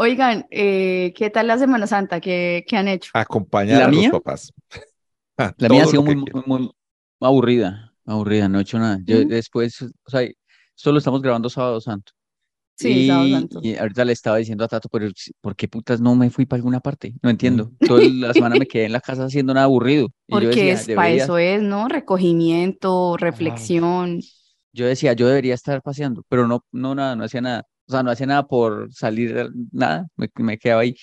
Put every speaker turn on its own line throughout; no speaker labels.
Oigan, eh, ¿qué tal la Semana Santa? ¿Qué, qué han hecho?
Acompañar
¿La
a los
mía?
papás. Ah,
La mía ha sido muy, muy, muy aburrida, aburrida, no he hecho nada. Yo
¿Mm?
después, o sea, solo estamos grabando Sábado Santo.
Sí, Sábado
Y,
Santo.
y ahorita le estaba diciendo a Tato, pero ¿por qué putas no me fui para alguna parte? No entiendo.
Mm.
Toda la semana me quedé en la casa haciendo nada aburrido. Y yo
Porque
decía,
es, para
debería,
eso es, ¿no? Recogimiento, reflexión.
yo decía, yo debería estar paseando, pero no, no nada, no hacía nada. O sea, no hacía nada por salir, nada, me, me quedaba ahí.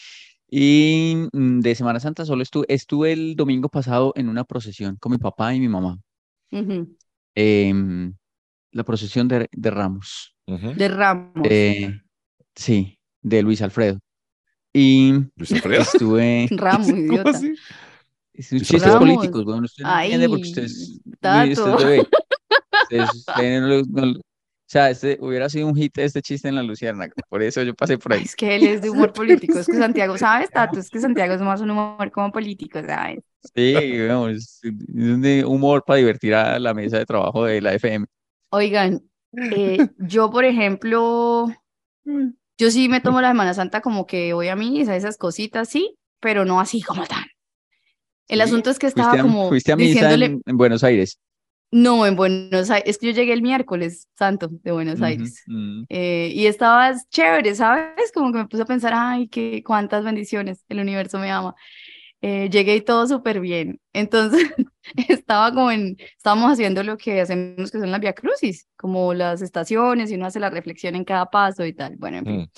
Y mm, de Semana Santa solo estuve, estuve el domingo pasado en una procesión con mi papá y mi mamá.
Ujú.
em, la procesión de, de Ramos.
Ujú.
De Ramos.
eh, sí, de Luis Alfredo. Y
Luis Alfredo.
estuve.
Ramos,
¿Cómo
idiota.
así?
es un
Luis
chistes
Alfredo.
políticos, bueno, usted no entiende porque
Ay,
usted es, muy- usted
Tato.
es bebé. Usted es- usted no no o sea, este hubiera sido un hit este chiste en la Luciérnaga. Por eso yo pasé por ahí.
Es que él es de humor político. Es que Santiago, ¿sabes, Tato? Es que Santiago es más un humor como político, ¿sabes?
Sí, es, de humor para divertir a la mesa de trabajo de la FM.
Oigan, eh, yo, por ejemplo, yo sí me tomo la Semana Santa como que voy a misa, esas cositas, sí, pero no así como tan. El
¿Sí?
asunto es que estaba
¿Fuiste a,
como
fuiste a misa
diciéndole,
en, en Buenos Aires?
No, en Buenos Aires, es que yo llegué el miércoles santo de Buenos Aires.
mm.
eh, y estaba chévere, ¿sabes? Como que me puse a pensar, ay, qué cuántas bendiciones, el universo me ama. Eh, llegué y todo súper bien. Entonces, estaba como en, estábamos haciendo lo que hacemos que son las Via Crucis, como las estaciones y uno hace la reflexión en cada paso y tal. Bueno, en fin.
Mm.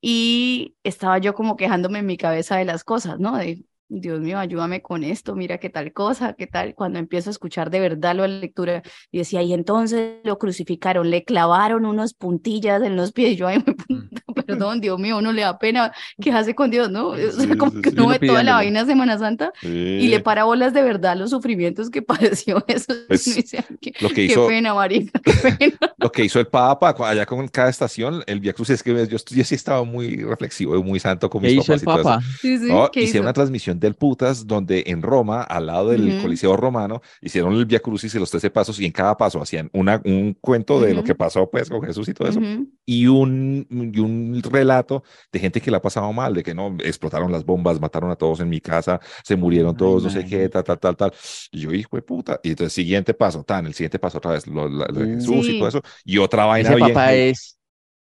Y estaba yo como quejándome en mi cabeza de las cosas, ¿no? De, Dios mío, ayúdame con esto, mira qué tal cosa, qué tal. Cuando empiezo a escuchar de verdad la lectura, y decía, y entonces lo crucificaron, le clavaron unos puntillas en los pies. Y yo, ay, perdón, Dios mío, uno le da pena quejarse con Dios, ¿no? O sea, como
sí,
que uno ve toda la vaina de Semana Santa y le para bolas de verdad los sufrimientos que padeció eso.
Pues,
dice, qué,
Lo que
qué
hizo,
pena, marica, qué pena.
lo que hizo el Papa allá con cada estación, el Via Crucis, es que yo, yo sí estaba muy reflexivo y muy santo con
¿Qué
mis
hizo el
papás y todo eso.
Papa?
Sí, sí,
No,
¿qué
hicieron
hizo?
una transmisión del putas donde en Roma, al lado del
Ujú.
Coliseo Romano, hicieron el Via Crucis y los 13 pasos y en cada paso hacían una, un cuento de lo
Ujú.
que pasó pues con Jesús y todo eso
Ujú.
y un, y un relato de gente que la ha pasado mal, de que no, explotaron las bombas, mataron a todos en mi casa, se murieron
Ay,
todos, no sé qué, tal, tal, tal, tal. Y yo, hijo de puta. Y entonces, siguiente paso, tan, el siguiente paso otra vez, lo, la- lo de. Jesús y todo eso, y otra vaina
Ese
bien.
papá es,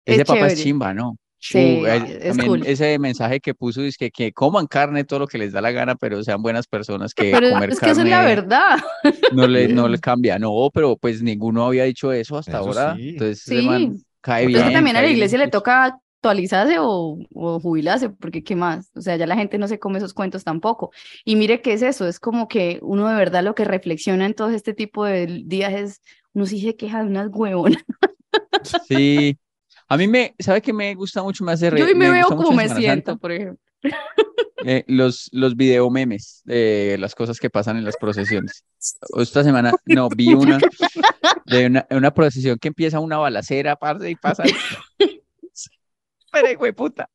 ese
Es
papá es
chévere.
chimba, ¿no?
Sí,
Uh, él-
es
también
cool.
ese mensaje que puso es que, que coman carne todo lo que les da la gana, pero sean buenas personas, que
Pero
comer
es que eso es la
carne
verdad.
no le, no le cambia. No, pero pues ninguno había dicho eso hasta
Eso
ahora.
sí.
Entonces ese man
Sí.
Cae
Porque es que
bien,
también a la
bien
iglesia le toca actualizarse o, o jubilarse, porque ¿qué más? O sea, ya la gente no se come esos cuentos tampoco. Y mire qué es eso, es como que uno de verdad lo que reflexiona en todo este tipo de días es, uno sí se queja de unas huevonas.
Sí. A mí me, ¿sabe qué me gusta mucho? Me hace
Yo hoy me veo como me siento,
Santa,
por ejemplo.
eh, los, los video memes de las cosas que pasan en las procesiones. Esta semana, no, vi una de una, una procesión que empieza una balacera, parce, y pasa. Pero, hijo de puta.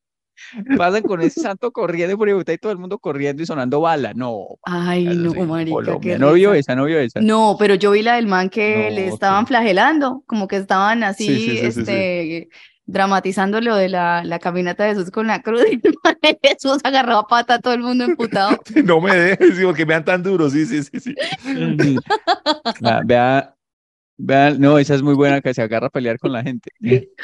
Pasan con ese santo corriendo por ahí, y todo el mundo corriendo y sonando bala. No,
Ay, no,
sí,
marica,
Colombia.
qué
No vio esa, no vio esa.
No, pero yo vi la del man que le estaban
sí.
flagelando, como que estaban así,
Sí, sí, sí, sí, sí.
este, dramatizando lo de la, la caminata de Jesús con la cruz y el man de Jesús agarró a pata a todo el mundo emputado.
No me dejes, porque me dan tan duro, sí, sí, sí, sí.
Ah, Vea, vea, no, esa es muy buena que se agarra a pelear con la gente.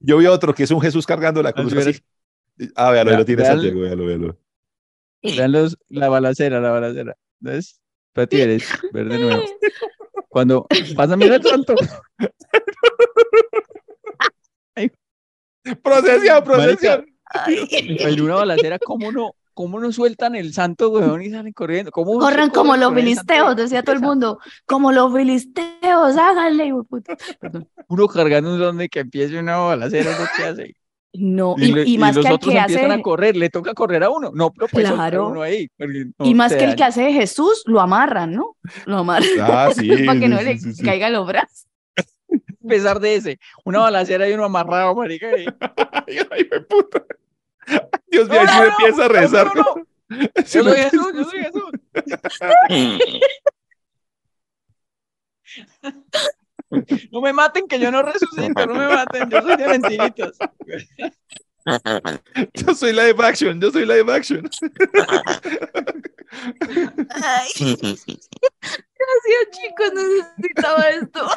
Yo vi otro que es un Jesús cargando la cruz
Así.
Ah, véalo, ahí lo tiene
vean-
Santiago, véalo, véalo.
Vean los, la balacera, la balacera. ¿Ves? Pati, eres ver de nuevo. Cuando pasa, mira el santo.
Procesión, procesión.
Ay.
En una balacera, ¿cómo no, cómo no sueltan el santo, weón, y salen corriendo? ¿Cómo
Corran como los filisteos,
de
decía todo el mundo, como los filisteos, háganle. Perdón.
Uno cargando un donde que empiece una balacera, ¿no? ¿qué hace?
No,
Y,
y, y
y
más
los
que el
otros
que
empiezan a
hace,
correr, le toca correr a uno. No, pero pues
Claro.
uno ahí. no
y más que el que hace de Jesús, lo amarran, ¿no? Lo amarran
Ah, sí.
para que no
sí,
le
sí, sí.
caigan los brazos.
A pesar de ese, una balacera y uno amarrado, marica. y-
Ay, ay, me puta. Dios mío,
No,
sí
no,
empieza a rezar.
Yo soy Jesús, yo soy Jesús. No me maten, que yo no resucito, no me maten, yo soy de mentiritas.
Yo soy live action, yo soy live action.
Ay, gracias, chicos, necesitaba esto.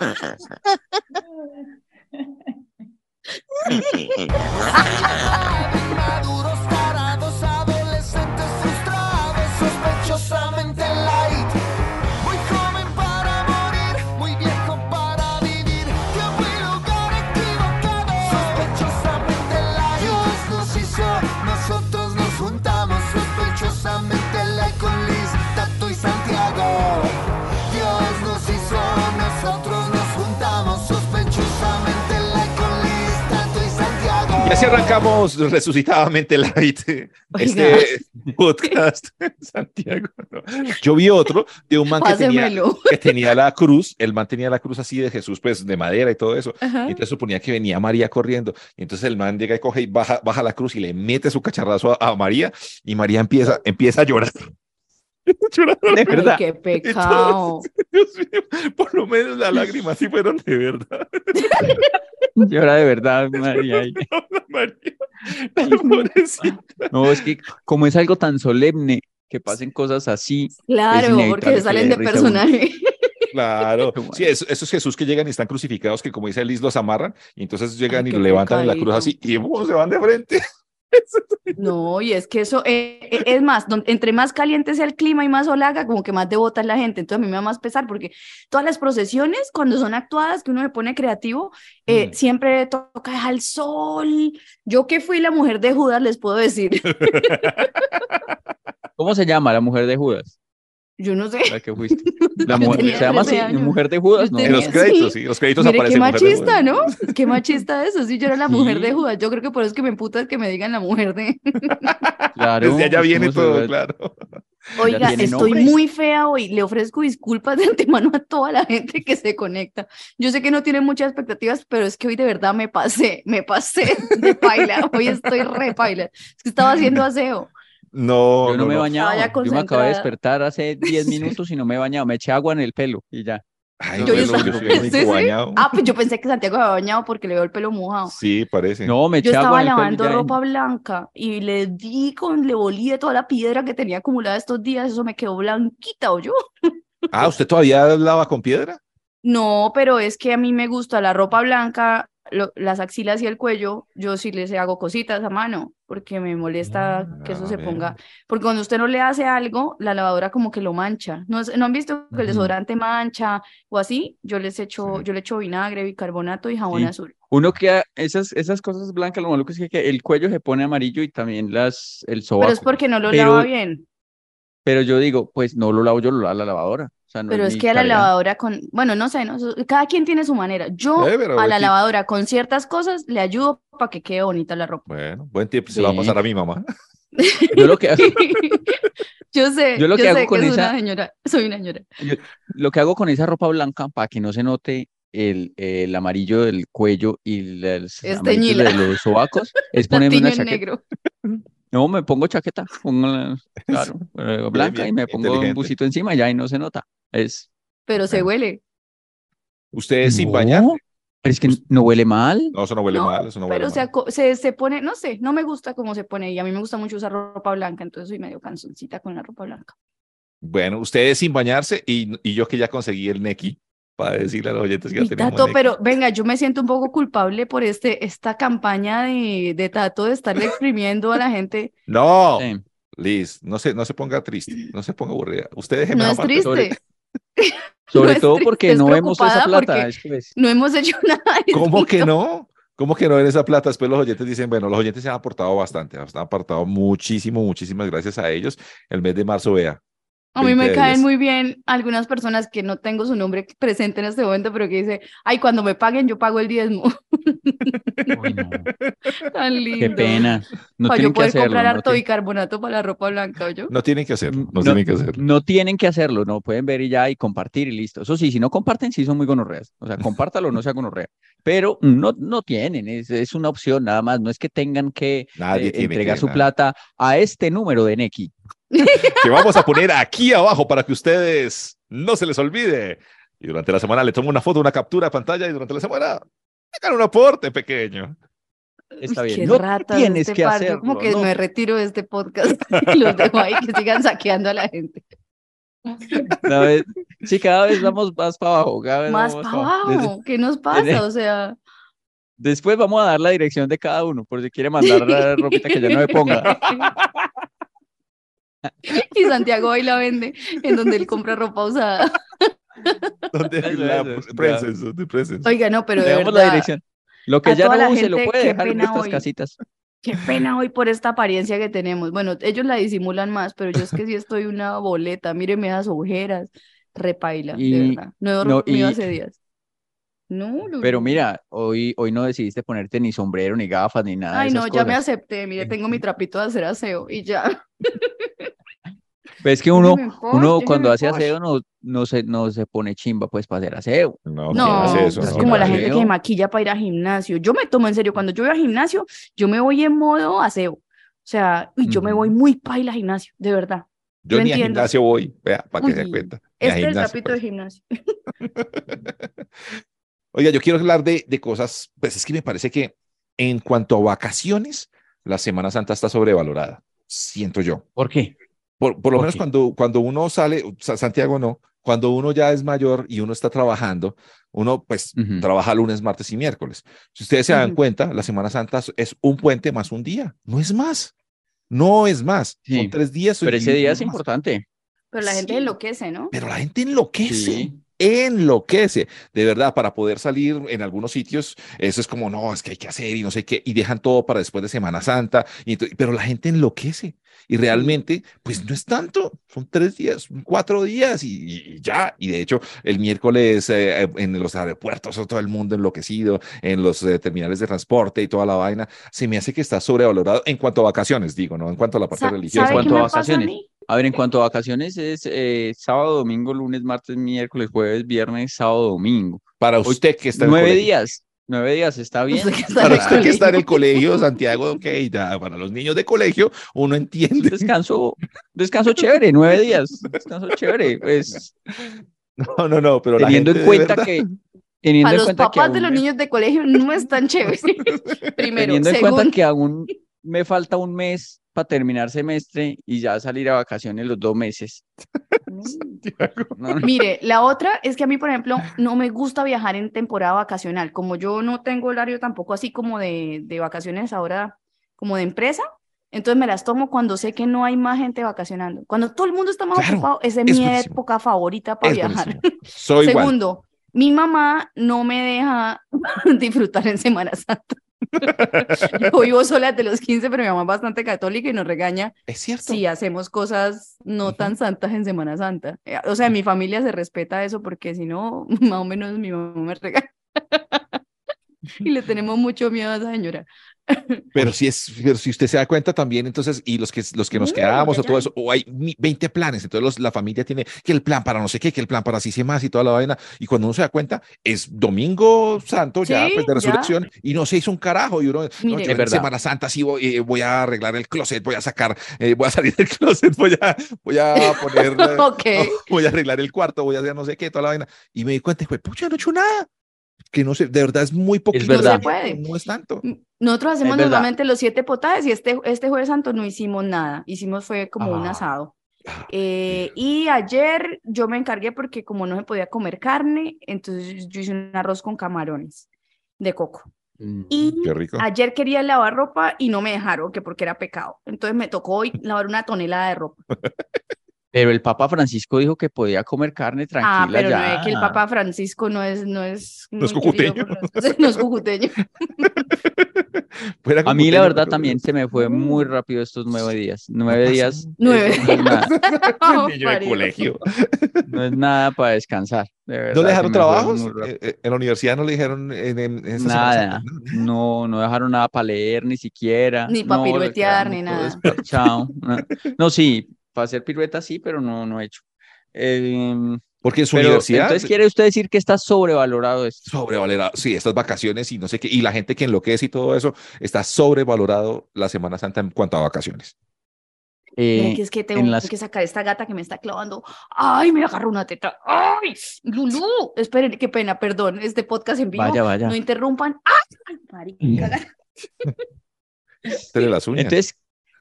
así arrancamos resucitadamente light este podcast, Santiago. ¿no? Yo vi otro de un man que tenía, que tenía la cruz, el man tenía la cruz así de Jesús, pues de madera y todo eso.
Ajá.
Y entonces suponía que venía María corriendo. Y entonces el man llega y coge y baja, baja la cruz y le mete su cacharrazo a, a María y María empieza, empieza a llorar.
De
Ay,
verdad.
qué pecado.
Dios mío, por lo menos las lágrimas sí fueron de verdad.
Llora de verdad, María. No, es que como es algo tan solemne que pasen cosas así,
Claro, porque
que
salen
le
de personaje.
Claro, sí, es- esos Jesús que llegan y están crucificados, que como dice Liz, los amarran y entonces llegan
Ay,
y lo levantan en la cruz así y ¡bum! se van de frente.
No, y es que eso, eh, eh, es más, entre más caliente sea el clima y más sol haga, como que más devota es la gente. Entonces a mí me da más pesar porque todas las procesiones, cuando son actuadas, que uno se pone creativo, eh,
Mm.
siempre toca al sol. Yo que fui la mujer de Judas, les puedo decir.
¿cómo se llama la mujer de Judas?
Yo no sé.
La que fuiste. La mujer, ¿Se llama así?
13 años.
¿Mujer de Judas? No.
En los créditos,
sí.
sí, los créditos
Mire, qué machista. ¿no? Qué machista eso. Sí, yo era la mujer de. Judas. Yo creo que por eso es que me emputa que me digan la mujer de.
Claro,
Desde allá
pues,
viene
¿cómo se
todo, claro.
Oiga, estoy muy fea hoy. Le ofrezco disculpas de antemano a toda la gente que se conecta. Yo sé que no tienen muchas expectativas, pero es que hoy de verdad me pasé, me pasé de paila. Hoy estoy re paila. Es que estaba haciendo aseo.
No,
Yo no me he bañado.
Estaba
Yo me acabo de despertar hace 10
Sí.
minutos y no me he bañado. Me eché agua en el pelo y ya.
Ay,
Yo
yo,
ya
yo
estaba-
soy el único
¿Sí, sí?
bañado.
Ah, pues yo pensé que Santiago se había bañado porque le veo el pelo mojado.
Sí, parece.
No, me
Yo
eché agua
estaba
en el pelo y
lavando
ya.
ropa blanca y le di con, le volí de toda la piedra que tenía acumulada estos días. Eso me quedó blanquita, ¿o yo?
Ah, ¿usted todavía lava con piedra?
No, pero es que a mí me gusta la ropa blanca, lo- las axilas y el cuello, yo sí les hago cositas a mano, porque me molesta que eso
Ah,
se ponga, porque cuando usted no le hace algo, la lavadora como que lo mancha. ¿No, no han visto que el desodorante mancha o así? Yo les echo,
Sí.
yo le echo vinagre, bicarbonato y jabón
Sí.
azul.
Uno que esas, esas cosas blancas, lo malo que es que, que el cuello se pone amarillo y también las, el sobaco.
Pero es porque no lo
Pero-
lava bien.
Pero yo digo, pues no lo lavo yo, lo lava la lavadora. O sea, no
Pero es que a la lavadora con, bueno, no sé, ¿no? Cada quien tiene su manera. Yo
Eh,
a la lavadora con ciertas cosas le ayudo para que quede bonita la ropa.
Bueno, buen tiempo se lo va a
Sí.
pasar a mi mamá.
Yo lo que,
Yo sé,
Yo lo que hago con
que
esa-
una señora, soy una señora.
yo- lo que hago con esa ropa blanca para que no se note el, el amarillo del cuello y los
Es
amarillos de los sobacos es ponerme una chaqueta.
negro.
No, me pongo chaqueta, pongo la- claro, eh, blanca
bien,
y me pongo un busito encima y ahí no se nota. Es
Pero se huele.
¿Usted sin
No,
bañar?
Pero es que no huele mal.
No, eso no huele
No,
mal, eso no huele
pero se,
mal.
aco- se, se pone, no sé, no me gusta cómo se pone y a mí me gusta mucho usar ropa blanca, entonces soy medio canzoncita con la ropa blanca.
Bueno, ustedes sin bañarse y, y yo que ya conseguí el Neki para decirle a los oyentes que ya
Y
tenemos
Tato, pero venga, yo me siento un poco culpable por este, esta campaña de, de Tato de estarle exprimiendo a la gente.
No,
Sí.
Liz, no se, no se ponga triste, no se ponga aburrida. Usted déjeme
No es triste,
Sobre todo
triste,
porque no vemos esa plata. es que
no hemos hecho nada.
¿Cómo que no? ¿Cómo que no en esa plata? Después los oyentes dicen, bueno, los oyentes se han aportado bastante, han aportado muchísimo, muchísimas gracias a ellos. El mes de marzo, vea.
A mí
20
me caen
10.
muy bien algunas personas que no tengo su nombre presente en este momento, pero que dice, ay, cuando me paguen yo pago el diezmo.
Uy, no,
Tan lindo.
Qué pena. No
Para
tienen
yo
que
poder
hacerlo.
comprar
no
harto bicarbonato para la ropa blanca, ¿yo?
No tienen que hacerlo, no,
No,
tienen que hacerlo.
no tienen que hacerlo, no pueden ver y ya y compartir y listo. Eso sí, si no comparten, sí son muy gonorreas. O sea, compártalo, no sea gonorrea. Pero no, no tienen, es, es una opción nada más. No es que tengan que eh, entregar
que,
su
nada.
plata a este número de Neki.
que vamos a poner aquí abajo para que ustedes no se les olvide. Y durante la semana le tomo una foto, una captura de pantalla y durante la semana hagan un aporte pequeño.
está
Qué
bien. No tienes
este
que
par, yo
hacerlo.
como que
no.
me retiro de este podcast y los dejo ahí que sigan saqueando a la gente.
Cada vez- sí, cada vez vamos más para abajo. Cada vez
Más para
pa' abajo.
Abajo, ¿qué nos pasa? O sea,
Después vamos a dar la dirección de cada uno, por si quiere mandar la ropita que ya no me ponga.
y Santiago hoy la vende en donde él compra ropa usada.
¿Dónde
Eso,
la
eso, ya.
Presence, ¿dónde Presence?
Oiga, no, pero de
damos la
verdad,
dirección. Lo que ya no
la
use lo puede dejar en
hoy.
casitas.
qué pena hoy por esta apariencia que tenemos. Bueno, ellos la disimulan más, pero yo es que sí estoy una boleta. Míreme esas ojeras, repaila, de
Y-
verdad. No he
no,
dormido
y-
hace días. No,
Pero mira, hoy, hoy no decidiste ponerte ni sombrero, ni gafas, ni nada de
Ay, no, ya me acepté. Mire, tengo mi trapito de hacer aseo y ya.
Ves que uno, uno cuando hace aseo no, no se, no se pone chimba pues para hacer aseo.
No,
No,
¿quién hace eso?
es
no,
como
no,
la
no.
gente que se maquilla para ir al gimnasio. Yo me tomo en serio, cuando yo voy al gimnasio, yo me voy en modo aseo. O sea, y yo me voy muy paila al gimnasio, de verdad.
Yo
yo
ni a
entiendo.
gimnasio voy, vea, para que se
Uy,
cuenta. Ni a
Este es el trapito de
pues.
gimnasio.
Oiga, yo quiero hablar de, de cosas, pues es que me parece que en cuanto a vacaciones, la Semana Santa está sobrevalorada, siento yo.
¿Por qué?
Por, por lo
¿Por
menos cuando, cuando uno sale, Sa- Santiago no, cuando uno ya es mayor y uno está trabajando, uno pues trabaja lunes, martes y miércoles. Si ustedes se dan cuenta, la Semana Santa es- un puente más un día, no es más. No es más,
Sí,
son tres días.
Pero ese día
no
es
más.
importante.
Pero la gente
Sí.
enloquece, ¿no?
Pero la gente enloquece.
Sí.
Enloquece, de verdad, para poder salir en algunos sitios, eso es como, no, es que hay que hacer y no sé qué, y dejan todo para después de Semana Santa, y pero la gente enloquece, y realmente, pues no es tanto, son tres días, cuatro días y, ya, y de hecho, el miércoles eh, eh, en los aeropuertos, todo el mundo enloquecido, en los eh, terminales de transporte y toda la vaina, se me hace que está sobrevalorado en cuanto a vacaciones, digo, ¿no? En cuanto a la parte
Sa-
religiosa.
¿Sabe
cuanto a vacaciones. A ver, en cuanto a vacaciones es eh, sábado, domingo, lunes, martes, miércoles, jueves, viernes, sábado, domingo.
Para
Hoy-
usted que está en el
Nueve
colegio.
días. Nueve días, está bien.
Usted que está
Para usted que está en el
colegio.
Santiago, ok, ya, para los niños de colegio, uno entiende.
Descanso, descanso chévere, nueve días. Descanso chévere. Pues
No, no, no, pero la
teniendo
gente
en
de
cuenta
verdad-
que. Teniendo
Para
en
los
cuenta que
papás de
aún
los
me-
niños de colegio no es tan chévere. Primero,
teniendo en cuenta
segundo,
que aún me falta un mes para terminar semestre y ya salir a vacaciones los dos meses. No, no.
Mire, la otra es que a mí, por ejemplo, no me gusta viajar en temporada vacacional. Como yo no tengo horario tampoco así como de, de vacaciones ahora, como de empresa, entonces me las tomo cuando sé que no hay más gente vacacionando. Cuando todo el mundo está más
Claro,
ocupado, esa es, mi
buenísimo.
época favorita para
Es
viajar.
igual.
Segundo, mi mamá no me deja disfrutar en Semana Santa. Yo vivo sola desde los 15, pero mi mamá es bastante católica y nos regaña
Es cierto.
si hacemos cosas no tan santas en Semana Santa. Eh, O sea, en mi familia se respeta eso porque si no, más o menos mi mamá me regaña. Y le tenemos mucho miedo a esa señora.
Pero si es, pero si usted se da cuenta también, entonces, y los que, los que nos
No,
quedamos
ya,
o todo
ya.
eso, o hay mi- 20 planes, entonces los- la familia tiene que el plan para no sé qué, que el plan para así se más y toda la vaina, y cuando uno se da cuenta, es domingo santo ya,
Sí,
pues de
ya.
resurrección, y no se hizo un carajo, y uno, no,
Mire.
yo
Es
en
verdad.
Semana Santa sí voy, eh, voy a arreglar el closet, voy a sacar, eh, voy a salir del closet, voy a, voy a poner, eh,
Ok.
voy a arreglar el cuarto, voy a hacer no sé qué, toda la vaina, y me di cuenta, pues, pucha, no he hecho nada, que no sé, de verdad es muy poquito,
verdad.
No se puede.
no es tanto.
Nosotros hacemos
verdad.
normalmente los siete potajes y este, este jueves santo no hicimos nada. Hicimos fue como un
Ah.
asado.
Ah,
Eh, y ayer yo me encargué porque como no se podía comer carne, entonces yo hice un arroz con camarones de coco. Y
Qué rico.
ayer quería lavar ropa y no me dejaron, que porque era pecado. Entonces me tocó hoy lavar una tonelada de ropa.
Pero el Papa Francisco dijo que podía comer carne tranquila
ah, pero
ya.
no es que el Papa Francisco no es, no es,
No es cucuteño.
nosotros, no es cucuteño.
A mí la verdad también se me fue muy rápido estos nueve días. Nueve días.
Nueve.
eso No es nada,
Parió.
colegio.
no es nada para descansar. de
¿No
verdad,
le
se
dejaron trabajos? Eh, eh, en la universidad no le dijeron en, en esa Semana
Nada, no, no dejaron nada para leer ni siquiera.
Ni pa'
no, le
piruetear, ni nada.
no. No, sí, para hacer piruetas sí, pero no, no he hecho. Em,
Porque en su
pero
universidad
entonces quiere usted decir que está sobrevalorado esto.
sobrevalorado, sí, estas vacaciones y no sé qué, y la gente que enloquece y todo eso, está sobrevalorado la Semana Santa en cuanto a vacaciones.
Mira
Eh,
que es que tengo
en las-
que sacar esta gata que me está clavando. ¡Ay, me agarró una teta! ¡Ay! ¡Lulú! Esperen, qué pena, perdón, este podcast en vivo.
vaya, vaya.
No interrumpan. ¡Ay! marica!
Tiene las uñas.
Entonces,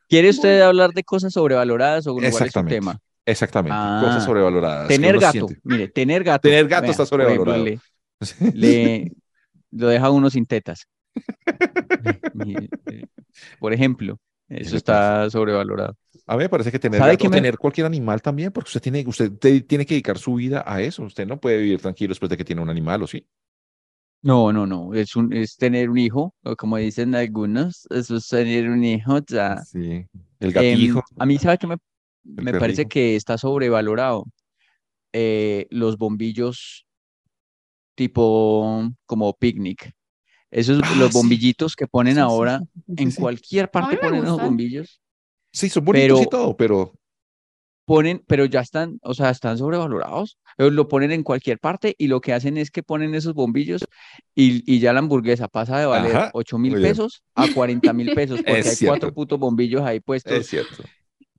¿quiere usted
Bueno.
hablar de cosas sobrevaloradas o cuál es su tema?
Exactamente.
Ah,
Cosas sobrevaloradas.
Tener gato,
siente.
mire, tener gato.
Tener gato está
ejemplo,
sobrevalorado.
le, le- lo deja uno sin tetas. Eh, Por ejemplo, eso está sobrevalorado.
A mí me parece que tener
¿Sabe
gato,
me-
tener cualquier animal también, porque usted tiene, usted te- tiene que dedicar su vida a eso. Usted no puede vivir tranquilo después de que tiene un animal, ¿o sí?
No, no, no, es un, es tener un hijo, o como dicen algunos, eso es tener un hijo, ya.
Sí. El
Em,
gatijo.
a mí, ¿sabe qué me, me parece que está sobrevalorado? Eh, los bombillos tipo como picnic. Esos,
Ah,
los
sí.
bombillitos que ponen
Sí,
ahora
sí, sí,
en
sí.
cualquier parte ponen esos
gustan.
bombillos.
Sí, son bonitos y
pero-
todo, pero
Ponen, pero ya están, o sea, están sobrevalorados. Ellos lo ponen en cualquier parte y lo que hacen es que ponen esos bombillos y, y ya la hamburguesa pasa de valer
Ajá,
8 mil pesos a 40 mil pesos porque
Es
hay
cierto.
cuatro putos bombillos ahí puestos
es cierto.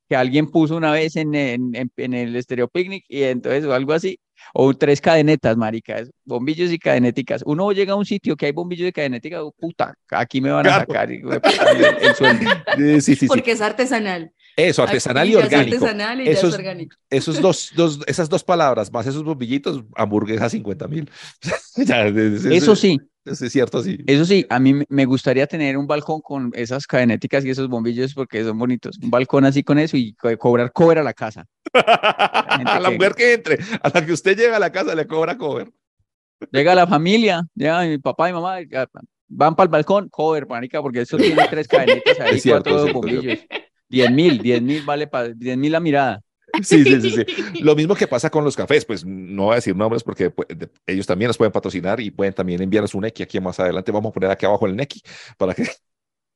que alguien puso una vez en, en, en- en el Estéreo Picnic y entonces o algo así. O tres cadenetas, maricas, bombillos y cadenéticas. Uno llega a un sitio que hay bombillos y cadenéticas, oh, puta, aquí me van a
Claro.
sacar el, el sueldo.
Sí, sí, sí.
Porque es artesanal.
Eso, artesanal y orgánico.
artesanal y ya es
Esos-
orgánico.
Esos dos, dos, esas dos palabras, más esos bombillitos, hamburguesa 50 mil.
Eso sí,
Es, es cierto, sí.
eso sí, a mí me- gustaría tener un balcón con esas cadenéticas y esos bombillos porque son bonitos. Un balcón así con eso y co- cobrar cover a la casa.
A la
que-
mujer que entre, a la que usted llega a la casa le cobra cover.
Llega la familia, llega mi papá y mamá, ya, van para el balcón, cover, marica, porque eso tiene tres cadenetas ahí,
Es cierto,
cuatro
es cierto, es
bombillos. Diez mil, diez mil vale para diez mil la mirada.
Sí, sí, sí, sí. Lo mismo que pasa con los cafés, pues no voy a decir nombres porque pues, de- ellos también nos pueden patrocinar y pueden también enviarnos un Neki aquí más adelante. Vamos a poner aquí abajo el Neki para que.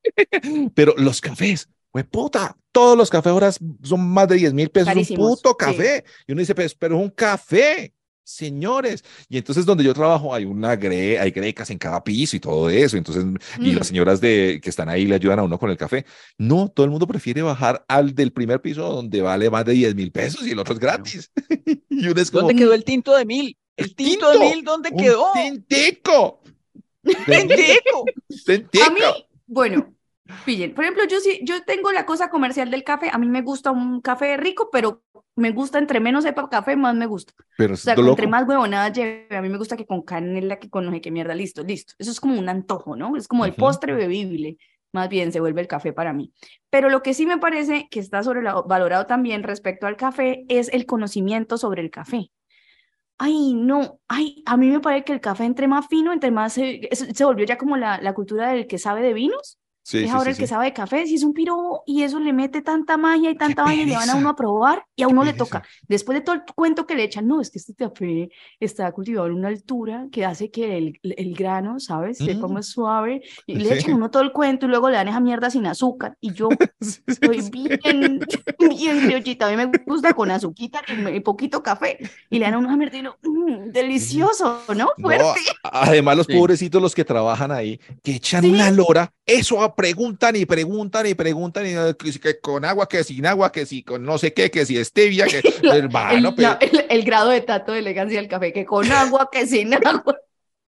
Pero los cafés, güey, puta, todos los cafés ahora son más de 10 mil pesos un puto
sí.
café. Y uno dice, pues, pero es un café, señores. Y entonces donde yo trabajo hay una gre hay grecas en cada piso y todo eso. Entonces, y
Mm.
las señoras de que están ahí le ayudan a uno con el café. No, todo el mundo prefiere bajar al del primer piso donde vale más de 10 mil pesos y el otro es gratis. y uno es como,
¿Dónde quedó el tinto de mil? ¿El tinto, de mil dónde
un
quedó?
tintico.
¡Tintico!
Tintico.
A mí, bueno, pillen. Por ejemplo, yo sí, yo tengo la cosa comercial del café. A mí me gusta un café rico, pero me gusta entre menos sepa café, más me gusta.
Pero
O sea, entre
loco.
más huevonadas lleve, a mí me gusta que con canela, que con no sé qué mierda, listo, listo. Eso es como un antojo, ¿no? Es como el
Ujú.
postre bebible. Más bien se vuelve el café para mí. Pero lo que sí me parece que está sobrevalorado también respecto al café es el conocimiento sobre el café. Ay, no, ay, a mí me parece que el café entre más fino, entre más se, se volvió ya como la, la cultura del que sabe de vinos.
Sí,
es
sí,
ahora
sí,
el que sabe de café, si es un piro y eso le mete tanta magia y tanta vaina y le van a uno a probar y a uno le toca. Después de todo el cuento que le echan, no, es que este café está cultivado en una altura que hace que el, el grano, ¿sabes? Se
Mm.
ponga suave y le
Sí.
echan a uno todo el cuento y luego le dan esa mierda sin azúcar. Y yo
Sí, sí,
soy
sí.
bien, bien criollita, a mí me gusta con azuquita y, poquito café y le dan a uno esa mierda y uno, "Mm, delicioso, ¿no?
No,
Fuerte.
además, los
Sí.
pobrecitos los que trabajan ahí, que echan
Sí.
una lora, eso preguntan y preguntan y preguntan, y que, con agua, que sin agua, que si con no sé qué, que si stevia, que
La-
hermano,
el,
pero-
la- el- el grado de tato de elegancia del café, que con agua, que sin agua.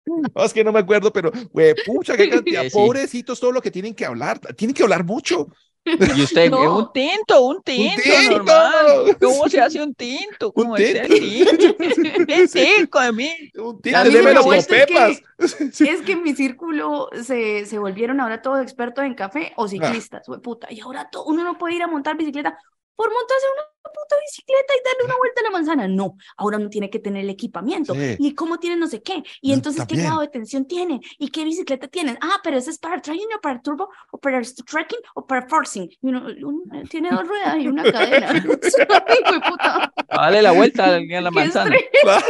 no, es que no me acuerdo, pero, güey, pucha, qué cantidad,
Sí, sí.
pobrecitos, todo lo que tienen que hablar, tienen que hablar mucho.
Y usted,
No.
un tinto, un tinto,
tinto.
normal. ¿Cómo se hace un tinto?
Un
¿Cómo es el
tinto.
tinto? Un tinto de mí.
Un
A
tinte,
mí lo
démelos con
vuelto es que-
pepas.
Es que en mi círculo se, se volvieron ahora todos expertos en café o ciclistas, güey, puta. Y ahora to- uno no puede ir a montar bicicleta por montarse una puta bicicleta y darle una vuelta a la manzana. No, ahora uno tiene que tener el equipamiento.
Sí.
¿Y cómo tiene no sé qué? Y entonces, ¿qué grado de tensión tiene? ¿Y qué bicicleta tienes? Ah, pero ese es para trekking o para turbo o para trekking o para forcing. Y uno, uno tiene dos ruedas y una cadena. Hijo de puta.
Dale la vuelta a la
Qué
manzana.
Claro,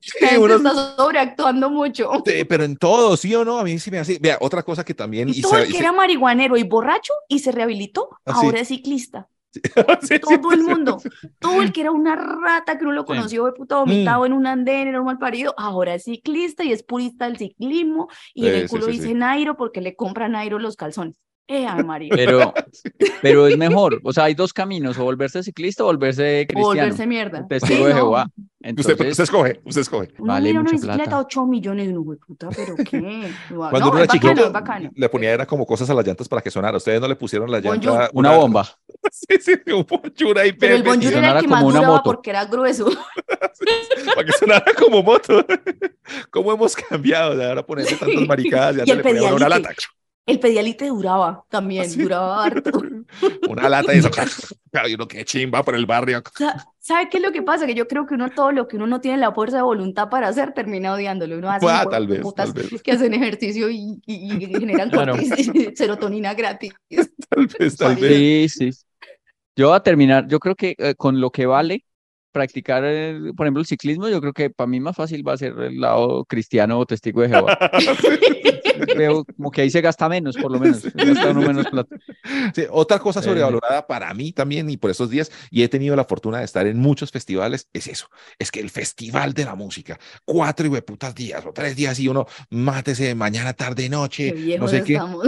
sí, uno-
está sobreactuando mucho.
Sí, pero en todo, ¿sí o no? A mí sí me hace. Vea, otra cosa que también.
Y
y
todo
sabe-
el que era marihuanero y borracho y se rehabilitó,
Ah, sí.
ahora es ciclista.
Sí, sí,
Todo el mundo. Todo el que era una rata que uno lo conoció de puta vomitado
Mm.
en un andén, era un mal parido, ahora es ciclista y es purista del ciclismo y en
Sí,
el culo dice. Nairo porque le compra a Nairo los calzones. Eh, ay, María.
Pero, pero es mejor. O sea, hay dos caminos, o volverse ciclista o volverse
O
cristiano.
volverse mierda.
Testigo
Sí,
de
no.
Jehová.
Usted,
Entonces,
usted escoge, usted escoge.
Uno
Vale
mira una
mucha
bicicleta
plata.
8 millones, no, güey, puta, pero qué.
Cuando
no,
uno era
bacano.
le ponía era como cosas a las llantas para que sonara. Ustedes no le pusieron la llanta.
una bomba.
Sí, sí, un bonjour ahí,
Pero el bonjour era el que más
una
duraba
moto.
porque era grueso.
para que sonara como moto. ¿Cómo hemos cambiado? De ahora ponerle tantas maricadas y
Y
antes le ponían una lata.
El pedialite duraba también, duraba harto.
Una lata y eso. Claro, y uno que chimba por el barrio.
Sa- ¿Sabe qué es lo que pasa? Que yo creo que uno todo lo que uno no tiene la fuerza de voluntad para hacer termina odiándolo. Uno hace
Ah,
hijo de
tal vez,
putas
tal vez.
que hacen ejercicio y, y- y generan
Claro.
serotonina gratis.
Tal vez, tal vez.
Sí, sí. Yo voy a terminar, yo creo que eh, con lo que vale practicar, eh, por ejemplo, el ciclismo, yo creo que para mí más fácil va a ser el lado cristiano o testigo de Jehová. Veo como que ahí se gasta menos, por lo menos. se Gasta uno menos plata.
Sí, otra cosa
Eh.
sobrevalorada para mí también y por estos días, y he tenido la fortuna de estar en muchos festivales, es eso, es que el festival de la música, cuatro y putas días o tres días y uno mátese mañana, tarde,
Qué
noche, no sé qué.
estamos.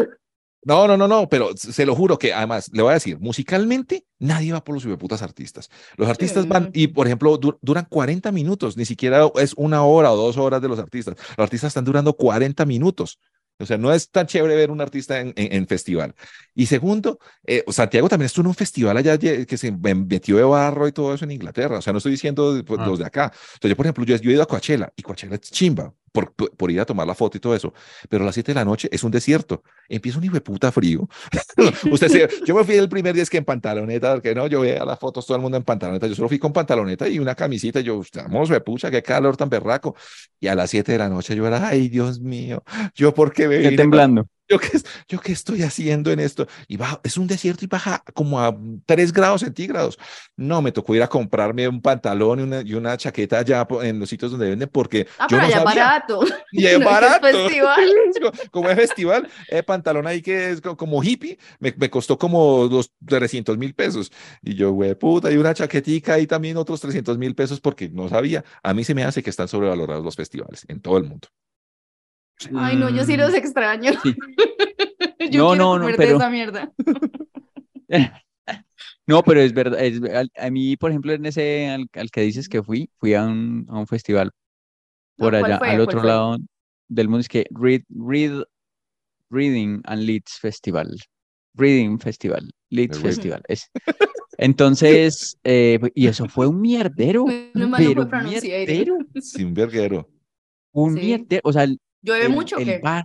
No, no, no, no, pero se lo juro que además, le voy a decir, musicalmente nadie va por los putas artistas. Los artistas van y, por ejemplo, du- duran 40 minutos, ni siquiera es una hora o dos horas de los artistas. Los artistas están durando 40 minutos. O sea, no es tan chévere ver un artista en, en- en festival. Y segundo, eh, Santiago también estuvo en un festival allá que se me- metió de barro y todo eso en Inglaterra. O sea, no estoy diciendo pues,
Ah.
los de acá. O sea, yo, por ejemplo, yo, yo he ido a Coachella y Coachella es chimba por, por, por ir a tomar la foto y todo eso. Pero a las 7 de la noche es un desierto. Empieza un hijo de puta frío. Usted se, yo me fui el primer día es que en pantaloneta, porque no, yo veía las fotos todo el mundo en pantaloneta. Yo solo fui con pantaloneta y una camisita. y Yo, estamos de pucha, qué calor tan berraco. Y a las 7 de la noche yo era, ay, Dios mío, yo por qué me pa-
temblando.
Yo qué, yo qué estoy haciendo en esto. Y baja, es un desierto y baja como a 3 grados centígrados. No, me tocó ir a comprarme un pantalón y una, y una chaqueta allá en los sitios donde venden porque
Ah,
yo
pero
no sabía.
barato.
Y es
No, que es
barato.
festival.
Como es festival, el pantalón ahí que es co- como hippie, me, me costó como los 300 mil pesos. Y yo, güey, puta, y una chaquetica y también otros 300 mil pesos porque no sabía. A mí se me hace que están sobrevalorados los festivales en todo el mundo.
Ay, no, yo sí los
Mm,
extraño.
Sí.
Yo
No,
quiero
no, no, pero-
esa mierda.
No, pero es verdad. es- a, mí, por ejemplo, en ese al, al que dices que fui, fui a un, a un festival
No,
por
¿cuál
allá,
fue?
al
¿Cuál
otro
fue?
lado del mundo, es que Read, Read, Reading and Leeds Festival. Reading Festival, Leeds
The.
Festival. Es. Entonces, eh, y eso fue un mierdero,
no
pero
fue
un mierdero,
Sin verguero.
un
Sí.
mierdero. O sea, el,
¿Llueve
el-
mucho o
el
qué?
bar,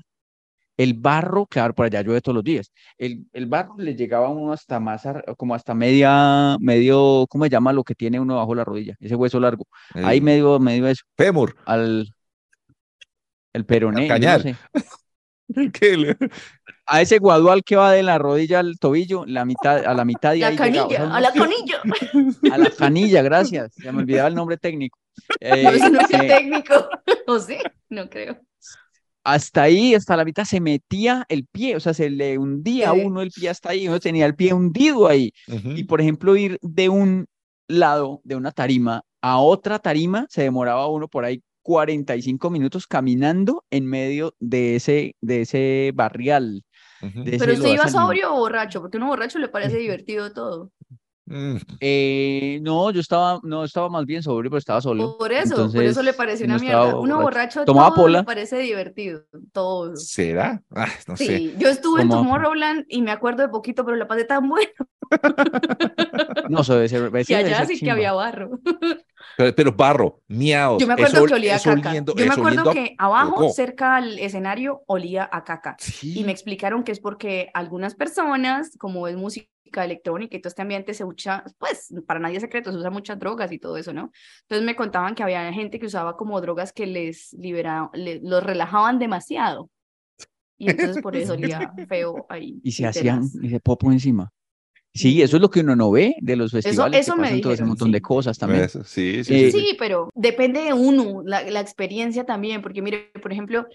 el barro, claro, por allá llueve todos los días. El, el barro le llegaba a uno hasta más, como hasta media, medio, ¿cómo se llama lo que tiene uno bajo la rodilla? Ese hueso largo. Ahí
El
medio, medio eso,
Fémur.
al, el peroné, yo no
cañar.
sé.
¿Qué le-
A ese guadual que va de la rodilla al tobillo, la mitad, a la mitad de
La
ahí llegaba, o sea,
canilla, a la canilla.
a la canilla, gracias. Se me olvidaba el nombre técnico. Eh,
No, eso no es
eh,
técnico. ¿O sí? No creo.
Hasta ahí, hasta la mitad, se metía el pie, o sea, se le hundía a uno el pie hasta ahí, uno tenía el pie hundido ahí. Y por ejemplo, ir de un lado de una tarima a otra tarima, se demoraba uno por ahí 45 minutos caminando en medio de ese, de ese barrial.
Ujú.
de ese
¿Pero usted iba sobrio o borracho? Porque a uno borracho le parece divertido todo.
Mm,
Eh, no, yo estaba, no, estaba más bien sobrio, pero estaba solo.
Por eso, por eso le pareció una mierda. Uno
borracho. Tomaba
todo
pola.
parece divertido. Todo.
¿Será? Ah, no sé.
Yo estuve en. Tomorrowland y me acuerdo de poquito, pero la pasé tan buena.
No, eso debe ser,
Y
debe
allá
ser
sí que había barro.
Pero, pero barro, miados.
Yo me acuerdo
eso-
que olía a caca.
oliendo-
Yo me acuerdo
a
que abajo,
popó.
cerca al escenario, olía a caca.
Sí.
Y me explicaron que es porque algunas personas, como es música electrónica y todo este ambiente, se usa, pues para nadie es secreto, se usa muchas drogas y todo eso, ¿no? Entonces me contaban que había gente que usaba como drogas que les liberaban, le- los relajaban demasiado. Y entonces por eso olía feo ahí.
Y se hacían, y se popo encima. Sí, eso es lo que uno no ve de los festivales,
eso
que
me
pasan todo ese
dijeron,
montón
sí.
de cosas también.
Eso, sí, sí,
Eh,
sí, sí.
Pero depende de uno, la, la experiencia también, porque mire, por ejemplo,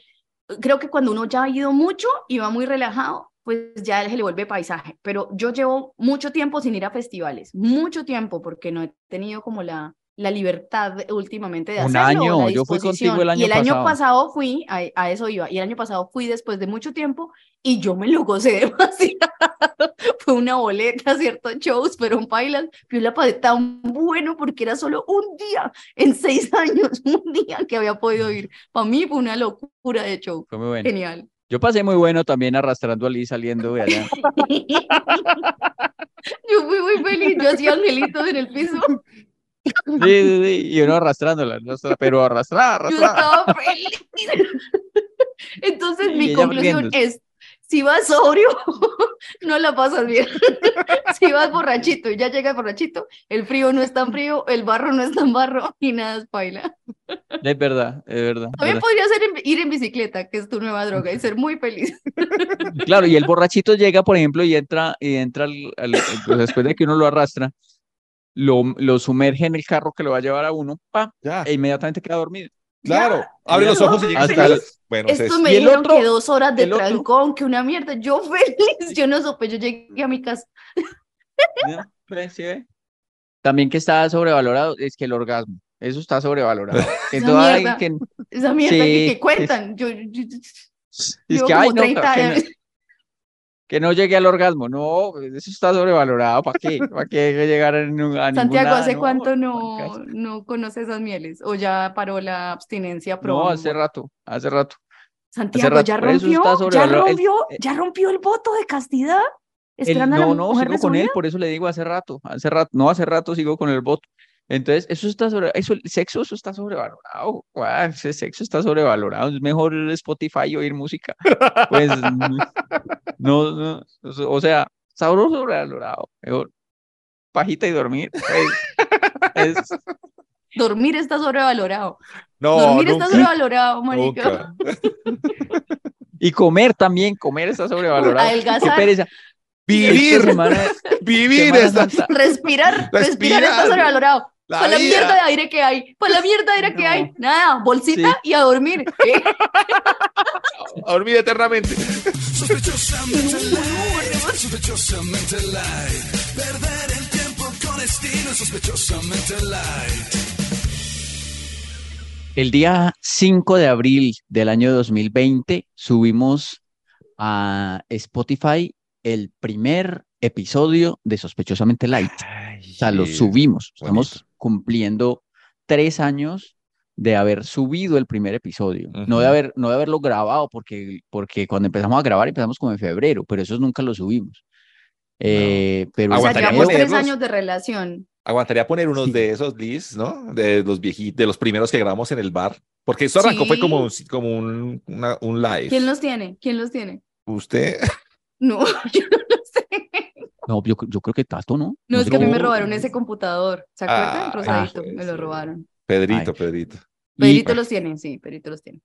creo que cuando uno ya ha ido mucho y va muy relajado, pues ya se le vuelve paisaje, pero yo llevo mucho tiempo sin ir a festivales, mucho tiempo, porque no he tenido como la, la libertad últimamente de
Un
hacerlo. o
año,
la
yo fui contigo el año
Y el año
pasado.
pasado fui, a, a eso iba, y el año pasado fui después de mucho tiempo y yo me lo gocé demasiado. Fue una boleta, ciertos shows, pero un bailas, yo la pasé tan bueno porque era solo un día, en seis años, un día que había podido ir. Para mí fue una locura de show.
Fue muy bueno.
Genial.
Yo pasé muy bueno también arrastrando a Liz saliendo de allá.
Yo fui muy feliz, yo hacía angelitos en el piso.
Sí, sí, sí, y uno arrastrándola, pero arrastrada,
Yo
arrastrada.
estaba feliz. Entonces, mi conclusión es, si vas sobrio, no la pasas bien. Si vas borrachito y ya llegas borrachito, el frío no es tan frío, el barro no es tan barro y nada es baila.
Es verdad, es verdad.
También
verdad.
podría ser ir en bicicleta, que es tu nueva droga, y ser muy feliz.
Claro, y el borrachito llega, por ejemplo, y entra, y entra al- al- pues, después de que uno lo arrastra, lo, lo sumerge en el carro que lo va a llevar a uno, pa,
Ya,
e inmediatamente queda dormido.
Claro. Abre los ojos y llega
Hasta el-
Bueno, Ceci,
me dijeron
otro-
que dos horas de
el otro-
trancón, que una mierda. Yo feliz, yo no supe, yo llegué a mi casa.
Pues. También que está sobrevalorado es que el orgasmo, eso está sobrevalorado. Que
Esa
todo hay
mierda.
que-
Esa mierda que,
Sí,
que cuentan. Yo, yo- yo-
es que, ay, no,
30
que no-. Que no llegue al orgasmo, no, eso está sobrevalorado, ¿para qué? ¿Para qué llegar a, ningún- a ningún
Santiago? ¿hace
No,
cuánto no, no conoce esas mieles? ¿O ya paró la abstinencia pro?
No, hace rato, hace rato.
Santiago,
rato,
¿ya rompió? ¿Ya
sobrevalorado. El-
rompió?
eh,
¿Ya rompió el voto de castidad?
El-
¿Esperando a la
no, no, sigo con él, por eso le digo hace rato, hace rato, no hace rato sigo con el voto. Entonces, eso está sobre, eso, el sexo, eso está sobrevalorado, guau, ese sexo está sobrevalorado, es mejor el Spotify oír música. Pues, no, no, o sea, está sobrevalorado, mejor pajita y dormir. Es, es-
Dormir está sobrevalorado.
No,
Dormir está sobrevalorado, marica.
nunca.
y comer también, comer está sobrevalorado. Qué
Adelgazar.
pereza. Esta
Vivir,
semana,
vivir
Semana
esta.
Santa,
Respirar, respirar,
Respirar.
está sobrevalorado.
La
Para la
vida.
mierda de aire que hay, para la mierda de aire que
No.
hay, nada, bolsita
Sí.
y a dormir. ¿eh?
A dormir eternamente.
Sospechosamente light, sospechosamente light. Perder el tiempo con estilo, sospechosamente light.
El día 5 de abril del año 2020 subimos a Spotify el primer episodio de Sospechosamente Light. O sea, lo subimos. Estamos. Cumpliendo tres años de haber subido el primer episodio. No
Ujú.
de haber, no de haberlo grabado, porque, porque cuando empezamos a grabar empezamos como en febrero, pero esos nunca lo subimos. Eh, pero
O sea, llevamos tres años de relación.
Aguantaría poner unos
Sí.
de esos lists, ¿no? De los viejitos, de los primeros que grabamos en el bar. Porque esto arrancó fue
Sí.
como, un- como un, una- un live.
¿Quién los tiene? ¿Quién los tiene?
Usted,
No, yo no.
No, yo, yo creo que Tato, ¿no?
No, es que a mí me robaron ese computador. ¿Se acuerdan?
Ah,
Rosadito,
puede
me lo robaron.
Pedrito,
Ay.
Pedrito.
Y-
Pedrito los tiene, sí, Pedrito los tiene.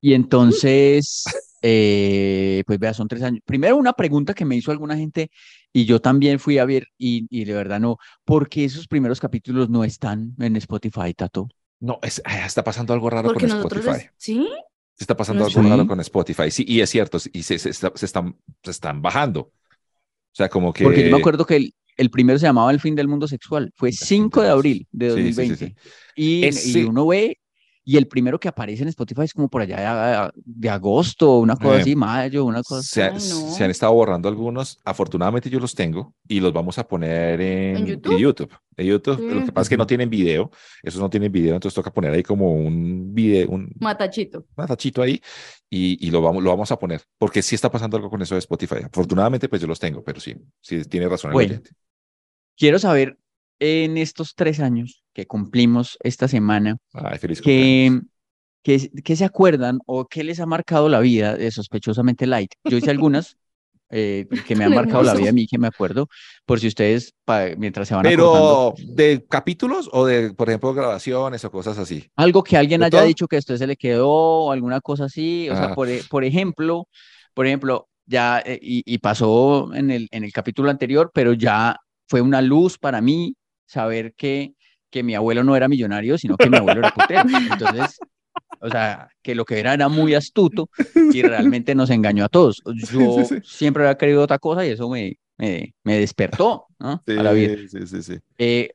Y entonces, eh, pues vea, son tres años. Primero, una pregunta que me hizo alguna gente y yo también fui a ver y, y de verdad no, ¿por qué esos primeros capítulos no están en Spotify, Tato?
No, es, ay, está pasando algo raro
Porque
con Spotify.
es- ¿sí?
Está pasando
¿No
algo
sí?
raro con Spotify. Sí, y es cierto, y se, se, está- se están, se están bajando. O sea, como que.
Porque yo me acuerdo que el, el primero se llamaba El fin del mundo sexual, fue 5 de abril de
Sí, sí, sí,
2020.
sí.
Y,
Ese-
y uno ve, y el primero que aparece en Spotify es como por allá de, de agosto, una cosa
Eh,
así, mayo, una cosa
Se,
Ay,
ha-
no.
se han estado borrando algunos. Afortunadamente yo los tengo y los vamos a poner en,
¿En YouTube?
YouTube. En YouTube.
Sí.
Lo que pasa es que no tienen video. Esos no tienen video, entonces toca poner ahí como un video, un
Matachito.
tachito ahí y, y lo, vamos, lo vamos a poner. Porque sí está pasando algo con eso de Spotify. Afortunadamente pues yo los tengo, pero sí, sí tiene razón el
Bueno.
oyente.
Quiero saber, en estos tres años que cumplimos esta semana,
Ay, feliz cumpleaños.
que, que, que se acuerdan o qué les ha marcado la vida de sospechosamente light. Yo hice algunas eh, que me han marcado la vida a mí, que me acuerdo, por si ustedes, pa- mientras se van acordando,
Pero de capítulos o de, por ejemplo, grabaciones o cosas así.
algo que alguien
¿De
haya
todo?
dicho que esto se le quedó o alguna cosa así, o sea,
Ah.
por, e- por ejemplo, por ejemplo, ya, eh, y, y pasó en el, en el capítulo anterior, pero ya fue una luz para mí saber que, que mi abuelo no era millonario, sino que mi abuelo era putero. Entonces, o sea, que lo que era era muy astuto y realmente nos engañó a todos. Yo
sí, sí.
siempre había querido otra cosa y eso me, me, me despertó ¿no? a la vida.
Sí, sí, sí.
Eh,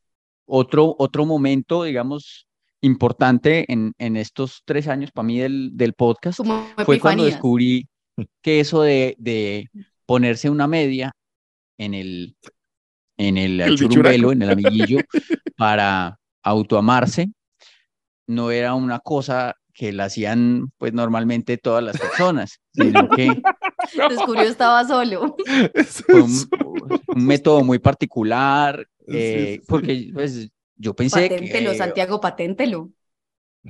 otro, otro momento, digamos, importante en, en estos tres años para mí del, del podcast
Como
fue cuando descubrí, que eso de, de ponerse una media en el, en el,
El
churumbelo,
bichuraco.
en el amiguillo, para autoamarse, no era una cosa que la hacían pues normalmente todas las personas, sino que
Descubrió estaba solo.
Fue un, un método muy particular, eh,
sí, sí.
porque pues, yo pensé
Paténtelo,
que
Santiago, paténtelo.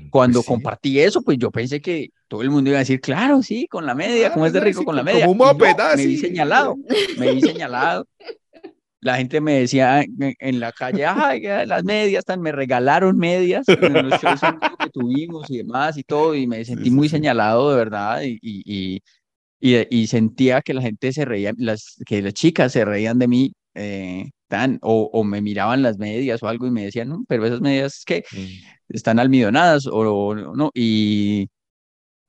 cuando
Pues sí.
compartí eso, pues yo pensé que todo el mundo iba a decir, claro, sí, con la media, ¿cómo es de
Ah,
rico
sí,
con la
como
media?
un
Y yo
moped, ah,
me vi señalado, me vi señalado. La gente me decía en, la calle, ay, las medias, tan, me regalaron medias en los shows que tuvimos y demás y todo, y me sentí muy señalado de verdad, y, y, y, y- sentía que la gente se reía, las, que las chicas se reían de mí, eh, tan, o, o me miraban las medias o algo y me decían, no, pero esas medias que están almidonadas o, o no, y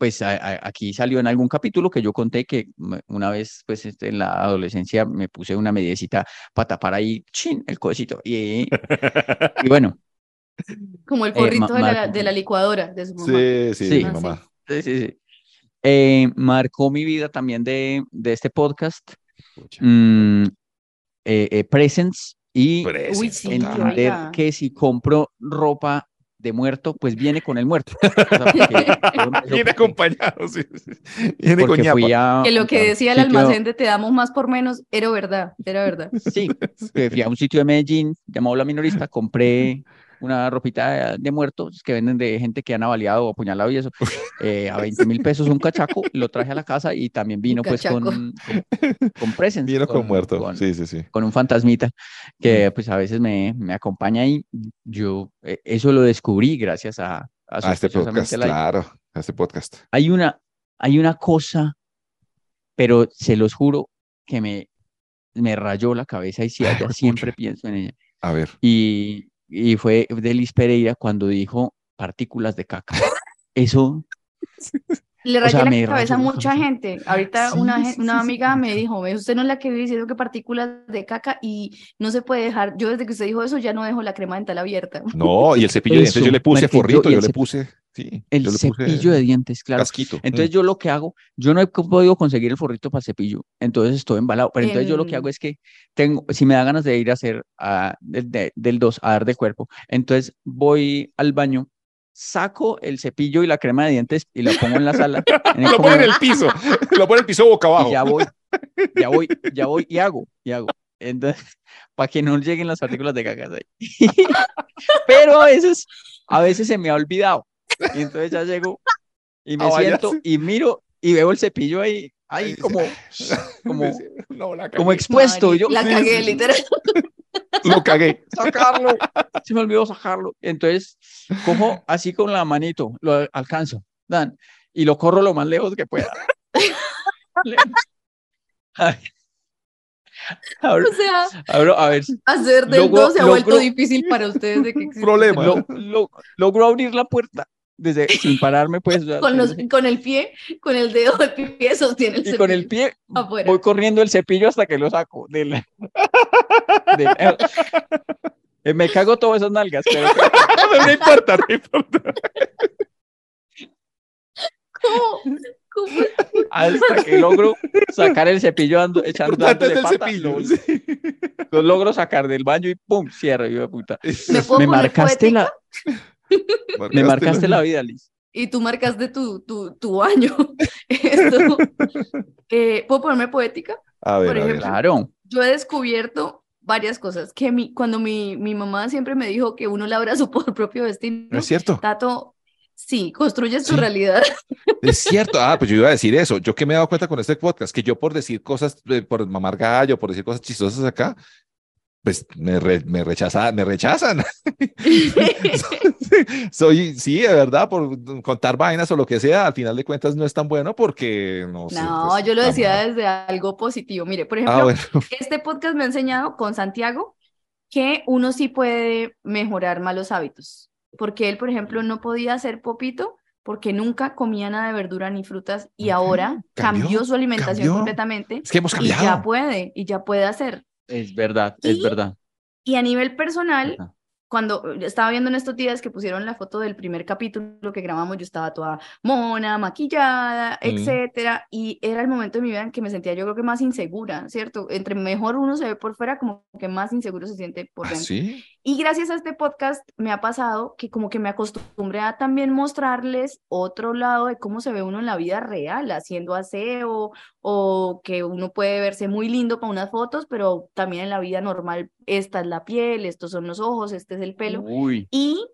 pues a- a- aquí salió en algún capítulo que yo conté que una vez pues este, en la adolescencia me puse una mediecita para tapar ahí, chin, el cosito, y, y bueno,
Como el
Eh,
forrito
ma-
de, la,
Marco.
de la licuadora de su mamá.
Sí, sí,
Sí.
mi
Ah, sí.
mamá.
sí, sí, sí. Eh, marcó mi vida también de, de este podcast, mm, eh, eh, Presence, y
Presence,
Uy, sí,
total.
entender que si compro ropa de muerto, pues viene con el muerto.
Viene
porque-
acompañado, sí, sí. Viene con
porque
ñapa.
fui a
Que lo que decía el
sitio-
almacén de te damos más por menos era verdad, era verdad.
Sí, fui a un sitio de Medellín llamado La Minorista, compré una ropita de, de muertos que venden de gente que han avaliado o apuñalado y eso, eh, a 20 mil pesos un cachaco, lo traje a la casa y también vino pues con, con, con presents,
Vino con, muerto.
con-
Sí, sí, sí.
con un fantasmita que pues a veces me, me acompaña y yo eh, eso lo descubrí gracias a, a
A este podcast,
Light.
claro. A este podcast.
Hay una, hay una cosa, pero se los juro que me, me rayó la cabeza y
juepucha.
siempre pienso en ella.
A ver.
Y, y fue de Liz Pereira cuando dijo partículas de caca. Eso,
Le
O
rayé
sea,
la
me
cabeza a mucha gente. Ahorita
Sí,
una,
sí,
gen-
sí,
una
sí,
amiga
sí.
me dijo. Usted no es la que vive diciendo que partículas de caca y no se puede dejar. Yo desde que usted dijo eso ya no dejo la crema dental abierta.
No, y el cepillo de dientes yo le puse
yo-
forrito, yo le puse, sí,
el cepillo de dientes, claro.
casquito.
Entonces
Mm.
yo lo que hago, yo no he podido conseguir el forrito para el cepillo, entonces estoy embalado. Pero entonces yo lo que
En-
hago es que tengo, si me da ganas de ir a hacer a- del, de- del 2 a dar de cuerpo, entonces voy al baño, saco el cepillo y la crema de dientes y lo pongo en la sala. en el
Lo pone en el piso, lo pone en el piso boca abajo.
y ya voy, ya voy, ya voy y hago, y hago. Entonces, para que no lleguen las partículas de caca ahí. Pero a veces, a veces se me ha olvidado. Y entonces ya llego y me
Ah,
siento y miro y veo el cepillo ahí, ahí como, como,
no, la
como expuesto. y yo,
La cagué,
sí.
literal.
Lo cagué.
sacarlo. Se me olvidó sacarlo. Entonces, cojo así con la manito, lo alcanzo, Dan, y lo corro lo más lejos que pueda. A ver.
O sea,
abro- a ver,
hacer del
Logro-
2 se ha vuelto difícil para ustedes de que existe
Problema.
lo- lo- logro abrir la puerta desde sin pararme, pues.
Con, los, con el pie, con el dedo del pie sostiene el
y con el
cepillo
pie
afuera.
voy corriendo el cepillo hasta que lo saco. del- del- eh, me cago todas esas nalgas, pero
no importa, no importa.
¿Cómo? ¿Cómo?
hasta que logro sacar el cepillo ando, echando
Importante es
dándole
el
pata,
cepillo.
lo,
sí.
lo logro sacar del baño y pum, cierro, de puta.
¿Me
Me marcaste
poética?
la, me marcaste la vida, Liz.
Y tú marcaste tu, tu, tu baño. Esto. Eh, ¿Puedo ponerme poética?
A ver,
por
a ver.
ejemplo,
Claro.
Yo he descubierto varias cosas. Que mi, cuando mi, mi mamá siempre me dijo que uno labra su por propio destino.
¿No es cierto?
Tato, sí, construyes tu
Sí.
realidad.
Es cierto. Ah, pues yo iba a decir eso. Yo que me he dado cuenta con este podcast, que yo por decir cosas, eh, por mamar gallo, por decir cosas chistosas acá, pues me, re- me, rechaza, me rechazan. Soy, sí, de verdad, por contar vainas o lo que sea, al final de cuentas no es tan bueno porque no sé.
No,
pues,
yo lo decía
moda.
desde algo positivo. Mire, por ejemplo,
Ah, bueno.
este podcast me ha enseñado con Santiago que uno sí puede mejorar malos hábitos. Porque él, por ejemplo, no podía hacer popito porque nunca comía nada de verdura ni frutas y
Ujú,
ahora
cambió,
cambió su alimentación
cambió.
completamente
Es que hemos
y ya
cambiado.
puede, y ya puede hacer.
Es verdad, es verdad.
Y a nivel personal. Cuando estaba viendo en estos días que pusieron la foto del primer capítulo que grabamos, yo estaba toda mona, maquillada,
Mm.
etcétera, y era el momento de mi vida en que me sentía yo creo que más insegura, ¿cierto? Entre mejor uno se ve por fuera, como que más inseguro se siente por
¿Ah,
dentro.
sí?
Y gracias a este podcast me ha pasado que como que me acostumbré a también mostrarles otro lado de cómo se ve uno en la vida real, haciendo aseo o que uno puede verse muy lindo para unas fotos, pero también en la vida normal, esta es la piel, estos son los ojos, este es el pelo.
Uy,
Y,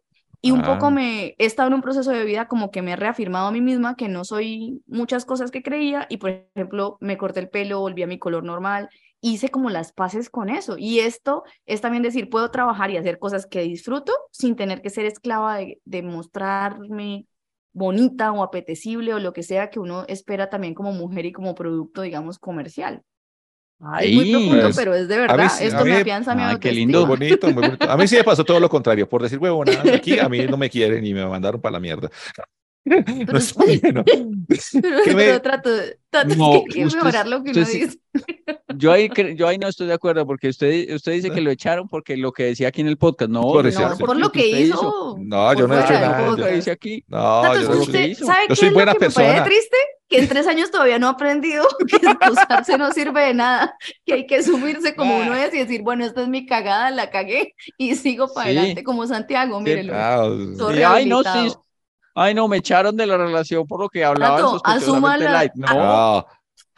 y un
Ah.
poco me he estado en un proceso de vida como que me he reafirmado a mí misma que no soy muchas cosas que creía y por ejemplo me corté el pelo, volví a mi color normal, hice como las paces con eso y esto es también decir, puedo trabajar y hacer cosas que disfruto sin tener que ser esclava de, de mostrarme bonita o apetecible o lo que sea que uno espera también como mujer y como producto, digamos, comercial. Es muy profundo,
Pues,
pero es de
a mí
verdad.
a
Esto
mí-
me afianza mi
Ay, qué lindo.
Bonito, muy bonito. A mí sí me pasó todo lo contrario, por decir huevonadas aquí, a mí no me quieren y me mandaron para la mierda. No está bien.
Pero,
¿Qué me-
pero trato, trato
No,
que quiero
usted-
mejorar lo que uno
usted sí-
dice.
Yo ahí, yo ahí no estoy de acuerdo porque usted, usted dice que lo echaron porque lo que decía aquí en el podcast. No,
Por
lo
eso, sí.
por lo que
usted
hizo.
No, yo
por
no he hecho nada, yo-
dice aquí.
No,
Tato,
yo no
usted,
hizo.
¿sabe
Yo
qué
soy
es
buena
lo que me parece
persona.
triste? Que en tres años todavía no ha aprendido que excusarse no sirve de nada, que hay que sumirse como uno es y decir, bueno, esta es mi cagada, la cagué y sigo para
Sí.
adelante, como Santiago, mírenlo.
Ah,
Sí, ay, no, sí. Ay, no, me echaron de la relación por lo que hablaba sospechosamente
asúmala-
light. No,
no,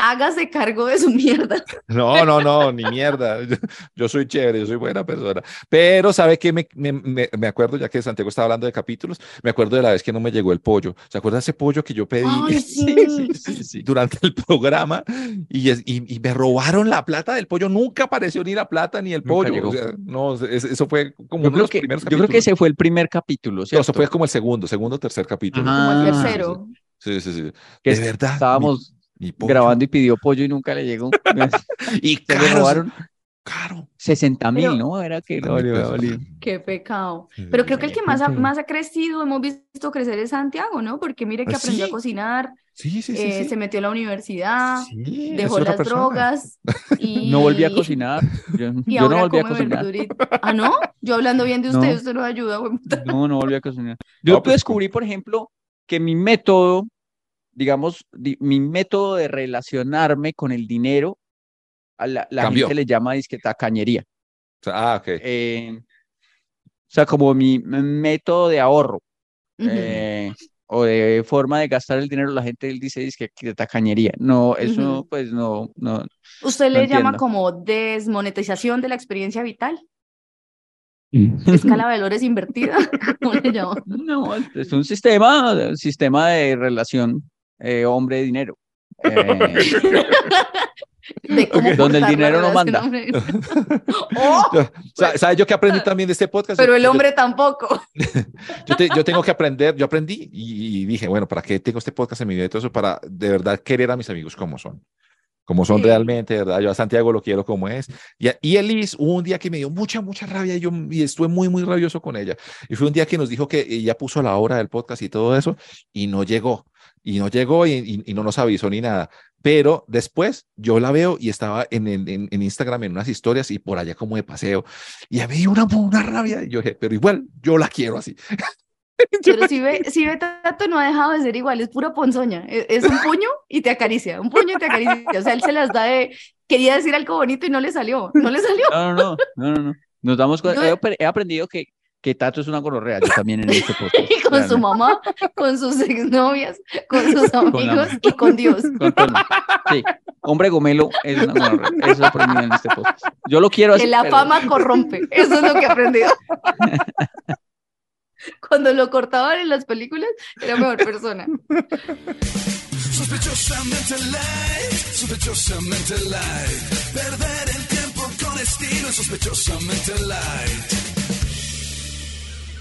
Hágase cargo de su mierda.
no, no, no, ni mierda. Yo, yo soy chévere, yo soy buena persona. Pero, ¿sabe qué? Me, me, me- me acuerdo, ya que Santiago estaba hablando de capítulos, me acuerdo de la vez que no me llegó el pollo. ¿Se acuerda de ese pollo que yo pedí
Ay, sí.
sí, sí.
durante el programa? Y, es- y, y me robaron la plata del pollo. Nunca apareció ni la plata ni el
Nunca
pollo. O sea, no, es- eso fue como
Yo
uno de
creo,
los
que,
primeros
yo creo que
capítulos.
ese fue el primer capítulo,
No,
¿cierto?
eso fue como el segundo, segundo o tercer capítulo.
Ajá.
Como el
Ah,
tercero.
Sí, sí, sí.
Que
de verdad. mi-
Estábamos
mi pollo.
grabando y pidió pollo y nunca le llegó.
Y
Se le
caro,
robaron
caro.
60 mil, ¿no? Era que no.
Qué pecado. Pero creo que el que más ha, más ha crecido, hemos visto crecer es Santiago, ¿no? Porque mire que
Ah,
aprendió
sí.
a cocinar,
Sí, sí, sí.
eh,
sí.
se metió a la universidad, dejó las
persona.
drogas y...
No volví a cocinar. Yo,
Y
yo no volví a cocinar.
verdurita. Ah, ¿no? Yo hablando bien de usted,
No.
usted no ayuda, güey.
No, no volví a cocinar. Yo
No, pues,
descubrí, por ejemplo, que mi método, digamos, di- mi método de relacionarme con el dinero, a la, gente le llama disque tacañería.
O sea, ah, ok.
Eh, o sea, como mi método de ahorro eh, o de forma de gastar el dinero, la gente dice de tacañería. No, eso pues no, no.
Usted
no
le llama
entiendo.
como desmonetización de la experiencia vital, escala de valores invertida, ¿cómo le llama?
No, es un sistema, un sistema de relación eh, hombre-dinero. Eh,
De cómo
Donde el dinero no manda.
hombre- ¡Oh!
Yo- sa- ¿Sabes yo qué aprendí también de este podcast?
Pero
Yo-
el
yo-
hombre tampoco.
Yo, te- yo tengo que aprender, yo aprendí y, y dije, bueno, ¿para qué tengo este podcast en mi vida y todo eso? Para de verdad querer a mis amigos como son. Como son
Sí.
realmente, de ¿verdad? Yo a Santiago lo quiero como es. Y, a- y Elis, hubo un día que me dio mucha, mucha rabia y yo y estuve muy, muy rabioso con ella. Y fue un día que nos dijo que ella puso la hora del podcast y todo eso y no llegó. Y no llegó y, y- y no nos avisó ni nada. Pero después yo la veo y estaba en, en, en- Instagram en unas historias y por allá como de paseo. Y a mí una, una rabia. Y yo dije, pero igual yo la quiero así.
Pero si ve, si ve Tato no ha dejado de ser igual, es pura ponzoña. Es, es un puño y te acaricia, un puño y te acaricia. O sea, él se las da de, quería decir algo bonito y no le salió, no le salió.
No, no, no, no, no, no. Nos damos cuenta. He aprendido que, que Tato es una gonorrea. Yo también en este podcast.
Y con su mamá, con sus exnovias, con sus amigos
mamá.
y con Dios.
Con todo. Sí, hombre gomelo es una gonorrea. Eso he aprendido en este podcast. Yo lo quiero así.
Que la
pero-
fama corrompe, eso es lo que aprendió. Cuando lo cortaban en las películas, era mejor persona.
Sospechosamente light, sospechosamente light. Perder el tiempo con estilo, sospechosamente light.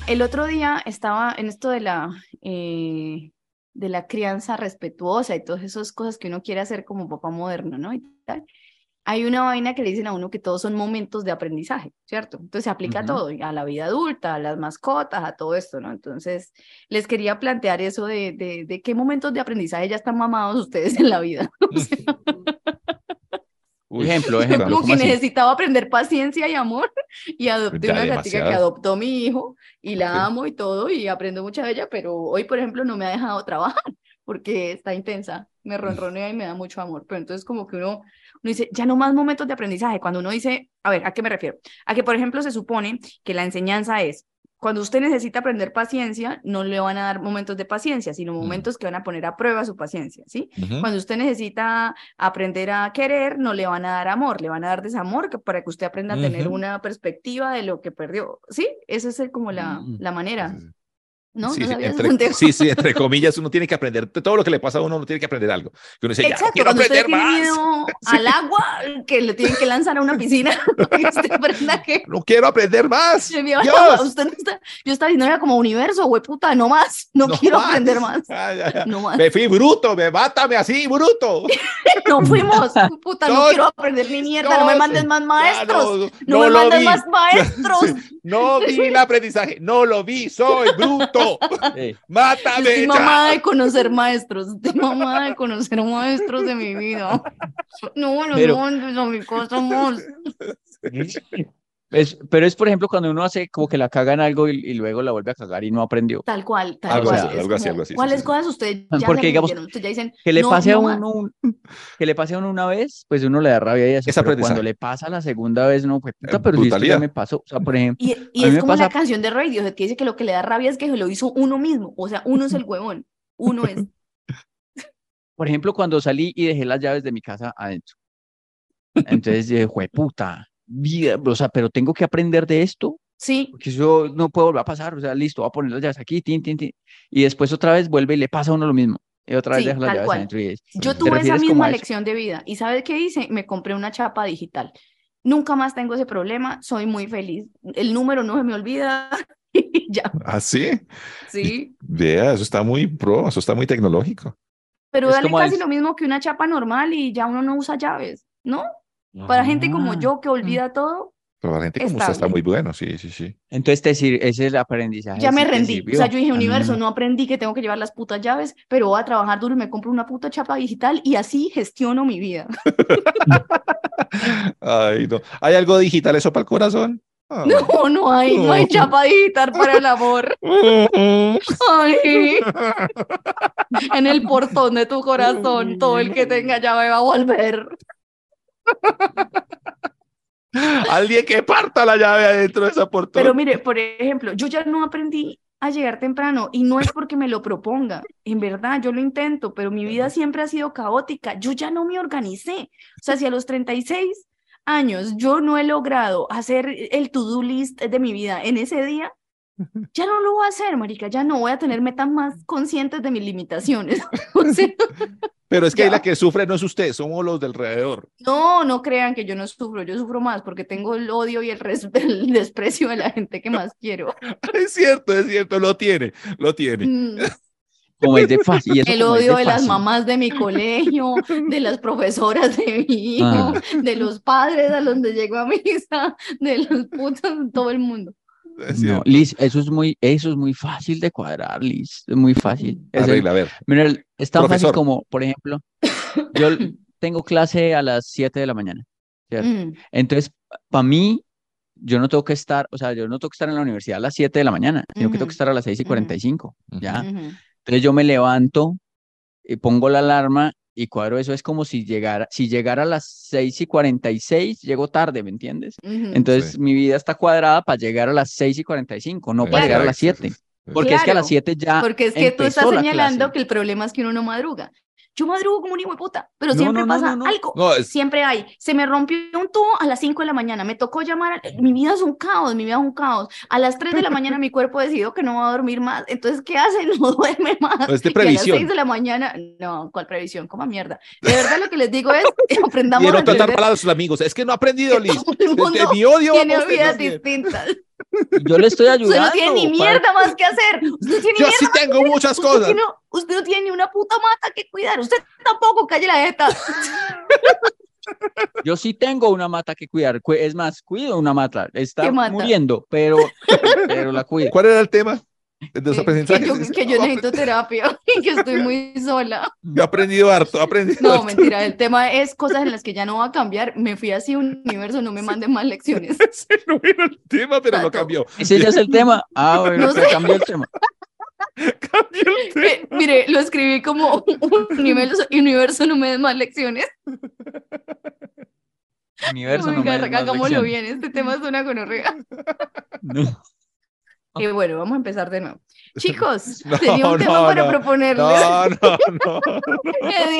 El otro día estaba en esto de la, eh, de la crianza respetuosa y todas esas cosas que uno quiere hacer como papá moderno, ¿no? Y tal. Hay una vaina que le dicen a uno que todos son momentos de aprendizaje, ¿cierto? Entonces se aplica a
Ujú.
todo, a la vida adulta, a las mascotas, a todo esto, ¿no? Entonces les quería plantear eso de, de, de qué momentos de aprendizaje ya están mamados ustedes en la vida. O sea,
Uy,
Ejemplo, ejemplo.
como
¿cómo
que
así?
necesitaba aprender paciencia y amor y adopté
Ya,
una gatica que adoptó mi hijo y la
Ok.
amo y todo y aprendo mucho de ella, pero hoy, por ejemplo, no me ha dejado trabajar porque está intensa, me ronronea y me da mucho amor, pero entonces como que uno, uno dice, ya no más momentos de aprendizaje, cuando uno dice, a ver, ¿a qué me refiero? A que, por ejemplo, se supone que la enseñanza es, cuando usted necesita aprender paciencia, no le van a dar momentos de paciencia, sino momentos que van a poner a prueba su paciencia, ¿sí? Cuando usted necesita aprender a querer, no le van a dar amor, le van a dar desamor que- para que usted aprenda a tener una perspectiva de lo que perdió. ¿Sí? Esa es como la,
Mm.
la manera. ¿No?
Sí,
¿No
sí, entre, sí, sí, entre comillas, uno tiene que aprender. de Todo lo que le pasa a uno, uno tiene que aprender algo. Que uno dice, ya, no
Exacto,
quiero
cuando usted
aprender
tiene
más.
al agua, que le tienen que lanzar a una piscina, usted que...
No quiero aprender más. Dios.
Usted no está, yo estaba diciendo, era como universo, güey, puta, no más, no,
No
quiero
más.
aprender más,
Ah, ya, ya.
no más.
Me fui bruto, me mátame así, bruto.
No fuimos, puta, no,
No,
quiero aprender ni mierda, no, me mandes más maestros, no,
no
me mandes
vi.
más maestros.
No vi el aprendizaje, no lo vi, soy bruto.
Sí.
Estoy
Mátame.
mamada
ya.
de conocer maestros, estoy mamada de conocer maestros de mi vida. No, no,
Pero-
no, amigos, somos.
Es, pero es, por ejemplo, cuando uno hace como que la caga en algo y, y luego la vuelve a cagar y no aprendió.
Tal cual, tal
Algo
cual.
así,
Es
algo así, algo así, sí,
¿Cuáles
sí.
cosas ustedes ya
Porque,
se
digamos?
Ustedes ya dicen,
Que le
no,
pase a
no
uno un- que le pase a uno una vez, pues uno le da rabia y eso.
Es
pero cuando le pasa la segunda vez, no, pues puta,
Eh,
pero si esto ya me pasó. O sea, por ejemplo,
Y, es como la
pasa-
canción de Radiohead que dice que lo que le da rabia es que se lo hizo uno mismo. O sea, uno es el huevón. Uno es.
por ejemplo, cuando salí y dejé las llaves de mi casa adentro. Entonces dije, puta, o sea, pero tengo que aprender de esto,
Sí,
porque eso no puede volver a pasar. O sea, listo, voy a poner las llaves aquí, tin, tin, tin. Y después otra vez vuelve y le pasa a uno lo mismo. Y otra vez
Sí,
deja las llaves
cual.
adentro y es.
yo
¿Te
tuve esa misma lección de vida. ¿Y sabes qué hice? Me compré una chapa digital. Nunca más tengo ese problema, soy muy feliz. El número no se me olvida. y ya,
¿Ah, sí?
sí.
Vea, eso está muy pro, eso está muy tecnológico.
Pero
Es
dale casi
el-
lo mismo que una chapa normal y ya uno no usa llaves, ¿no? Para gente como
Ah.
yo que olvida todo,
Pero la gente como usted está muy bueno, sí, sí, sí.
Entonces, te sir- ese es el aprendizaje.
ya me rendí. O sea, yo dije, universo,
Ah.
no aprendí que tengo que llevar las putas llaves, pero voy a trabajar duro y me compro una puta chapa digital y así gestiono mi vida.
Ay, no. ¿Hay algo digital eso para el corazón? Ah.
No, no hay, no hay chapa digital para el amor. Ay, en el portón de tu corazón, todo el que tenga llave va a volver.
Alguien que parta la llave adentro de esa portón.
Pero mire, por ejemplo, yo ya no aprendí a llegar temprano y no es porque me lo proponga. En verdad, yo lo intento, pero mi vida siempre ha sido caótica. Yo ya no me organicé. O sea, si a los 36 años yo no he logrado hacer el to-do list de mi vida en ese día, ya no lo voy a hacer, marica. Ya no voy a tener metas más conscientes de mis limitaciones. O sea,
Pero es que ahí la que sufre no es usted, somos los del alrededor.
no, no crean que yo no sufro. Yo sufro más porque tengo el odio y el, res- el desprecio de la gente que más quiero.
Es cierto, es cierto, lo tiene, lo tiene.
Mm.
Como es de fácil. y eso
El odio de las
fácil.
mamás de mi colegio, de las profesoras de mi hijo,
Ah.
de los padres a donde llego a misa, de los putos, de todo el mundo.
Es
No. Liz, eso es muy, eso es muy fácil de cuadrar, Liz. Es muy fácil. Es el-
Arregla, a ver.
mira, el- es tan
Profesor.
fácil como, por ejemplo, yo tengo clase a las 7 de la mañana. ¿cierto?
Mm,
Entonces, para mí, yo no tengo que estar, o sea, yo no tengo que estar en la universidad a las 7 de la mañana, sino que tengo que estar a las 6 y
ujú.
45, ¿ya?
ujú.
Entonces yo me levanto y pongo la alarma y cuadro eso. Es como si llegara, si llegara a las 6 y 46, llego tarde, ¿me entiendes?
Ujú.
Entonces
Sí.
mi vida está cuadrada para llegar a las 6 y 45, no para llegar a las 7. Porque es que a las
Claro,
7 ya
Porque es que tú estás señalando que el problema es que uno no madruga. Yo madrugo como un hijo de puta, pero
No,
siempre
no, no,
pasa
no, no.
algo.
No, es-
Siempre hay. Se me rompió un tubo a las 5 de la mañana. Me tocó llamar. a- Mi vida es un caos. Mi vida es un caos. A las 3 de la mañana mi cuerpo decidió que no va a dormir más. Entonces, ¿qué hace? No duerme más.
No, es de
Y a las
previsión.
6 de la mañana. No, ¿cuál previsión? Como mierda. De verdad, lo que les digo es: aprendamos
Y
a
no tratar mal a sus amigos. Es que no ha aprendido, Liz. mi odio
tiene vidas distintas.
Yo le estoy
Usted
ayudando.
no tiene ni
para-
mierda más que hacer. Usted no tiene
Yo sí tengo muchas
Usted,
cosas.
tiene- usted no tiene ni una puta mata que cuidar. Usted tampoco, calle la jeta.
Yo sí tengo una mata que cuidar. cu- Es más, cuido una mata. Está
¿Qué mata?
muriendo, pero, pero la cuido.
¿Cuál era el tema? De
que, yo,
dice,
que yo
"No,
necesito terapia y que estoy muy sola.
Yo he aprendido harto, he aprendido
No,
harto.
mentira, el tema es cosas en las que ya no va a cambiar. Me fui así, universo, no me manden más lecciones.
Ese no era el tema, pero lo cambió.
Ese ya es el tema. Ah, bueno,
No sé.
cambió el tema.
Cambió el tema.
Eh, mire, lo escribí como universo, universo, no me den más lecciones.
Universo, no me des más lecciones.
bien, este tema es una gonorrea.
No.
Y bueno, vamos a empezar de nuevo. Chicos,
No,
tenía un tema
no,
para
no.
proponerles.
No, no, no.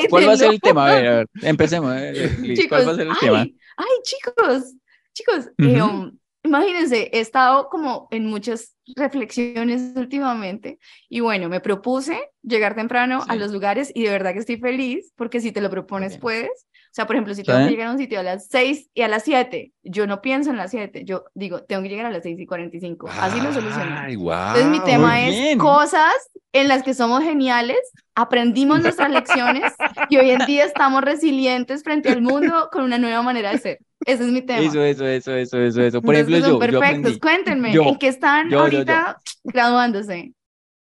¿Cuál va a ser el tema? A ver, a ver, empecemos. eh, Liz, ¿Cuál va a ser el
ay,
tema?
ay, chicos, chicos, eh,
Ujú.
um, imagínense, he estado como en muchas reflexiones últimamente y bueno, me propuse llegar temprano a
Sí.
los lugares y de verdad que estoy feliz porque si te lo propones puedes. O sea, por ejemplo, si tengo que
¿Sí?
llegar a un sitio a las 6 y a las 7, yo no pienso en las 7, yo digo, tengo que llegar a las 6 y 45. Así lo soluciono.
Ay, guau.
Entonces mi tema es
bien.
cosas en las que somos geniales, aprendimos nuestras lecciones y hoy en día estamos resilientes frente al mundo con una nueva manera de ser. Ese es mi tema.
Eso, eso, eso, eso, eso, eso. Por
Entonces,
ejemplo,
son
yo, yo
perfectos.
aprendí.
Cuéntenme,
Yo,
¿en qué están
yo, yo, yo.
ahorita graduándose?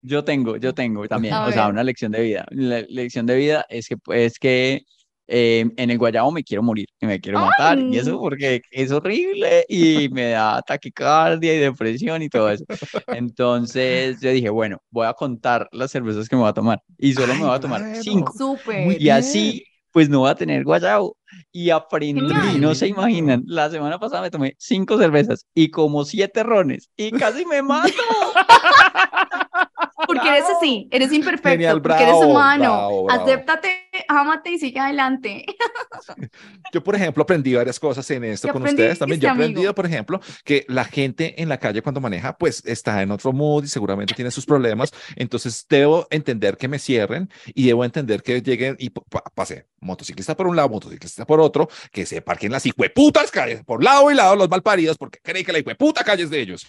Yo tengo, yo tengo también,
A
o sea,
ver.
una lección de vida. La lección de vida es que, es que eh, en el Guayabo me quiero morir y me quiero matar, y
Ay.
eso porque es horrible y me da taquicardia y depresión y todo eso. Entonces yo dije, bueno, voy a contar las cervezas que me voy a tomar y solo me voy a tomar
bueno.
cinco.
Súper.
Y así, pues no voy a tener Guayabo. Y aprendí,
Genial.
no se imaginan, la semana pasada me tomé cinco cervezas y como siete rones y casi me mato.
Porque eres así, eres imperfecto,
Genial,
porque eres
bravo,
humano.
bravo, bravo.
Acéptate, ámate y sigue adelante.
Yo, por ejemplo, aprendí varias cosas en esto
¿Qué
con ustedes también. Yo he aprendido, por ejemplo, que la gente en la calle cuando maneja, pues está en otro mood y seguramente tiene sus problemas. Entonces, debo entender que me cierren y debo entender que lleguen y pa- pa- pase motociclista por un lado, motociclista por otro, que se parquen las hijueputas calles por lado y lado los malparidos porque creen que la hijueputa calle es de ellos.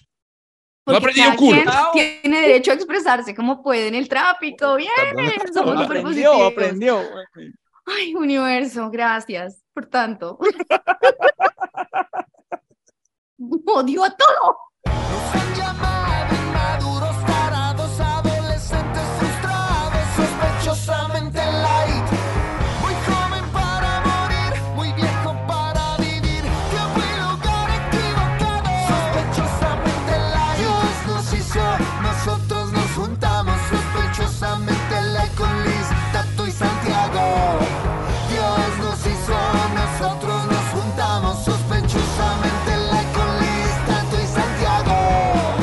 No aprendí un
cada
culo.
quien tiene derecho a expresarse como puede en el tráfico. Bien, somos súper
aprendió,
positivos.
aprendió.
Ay, universo, gracias por tanto. Odio a todo.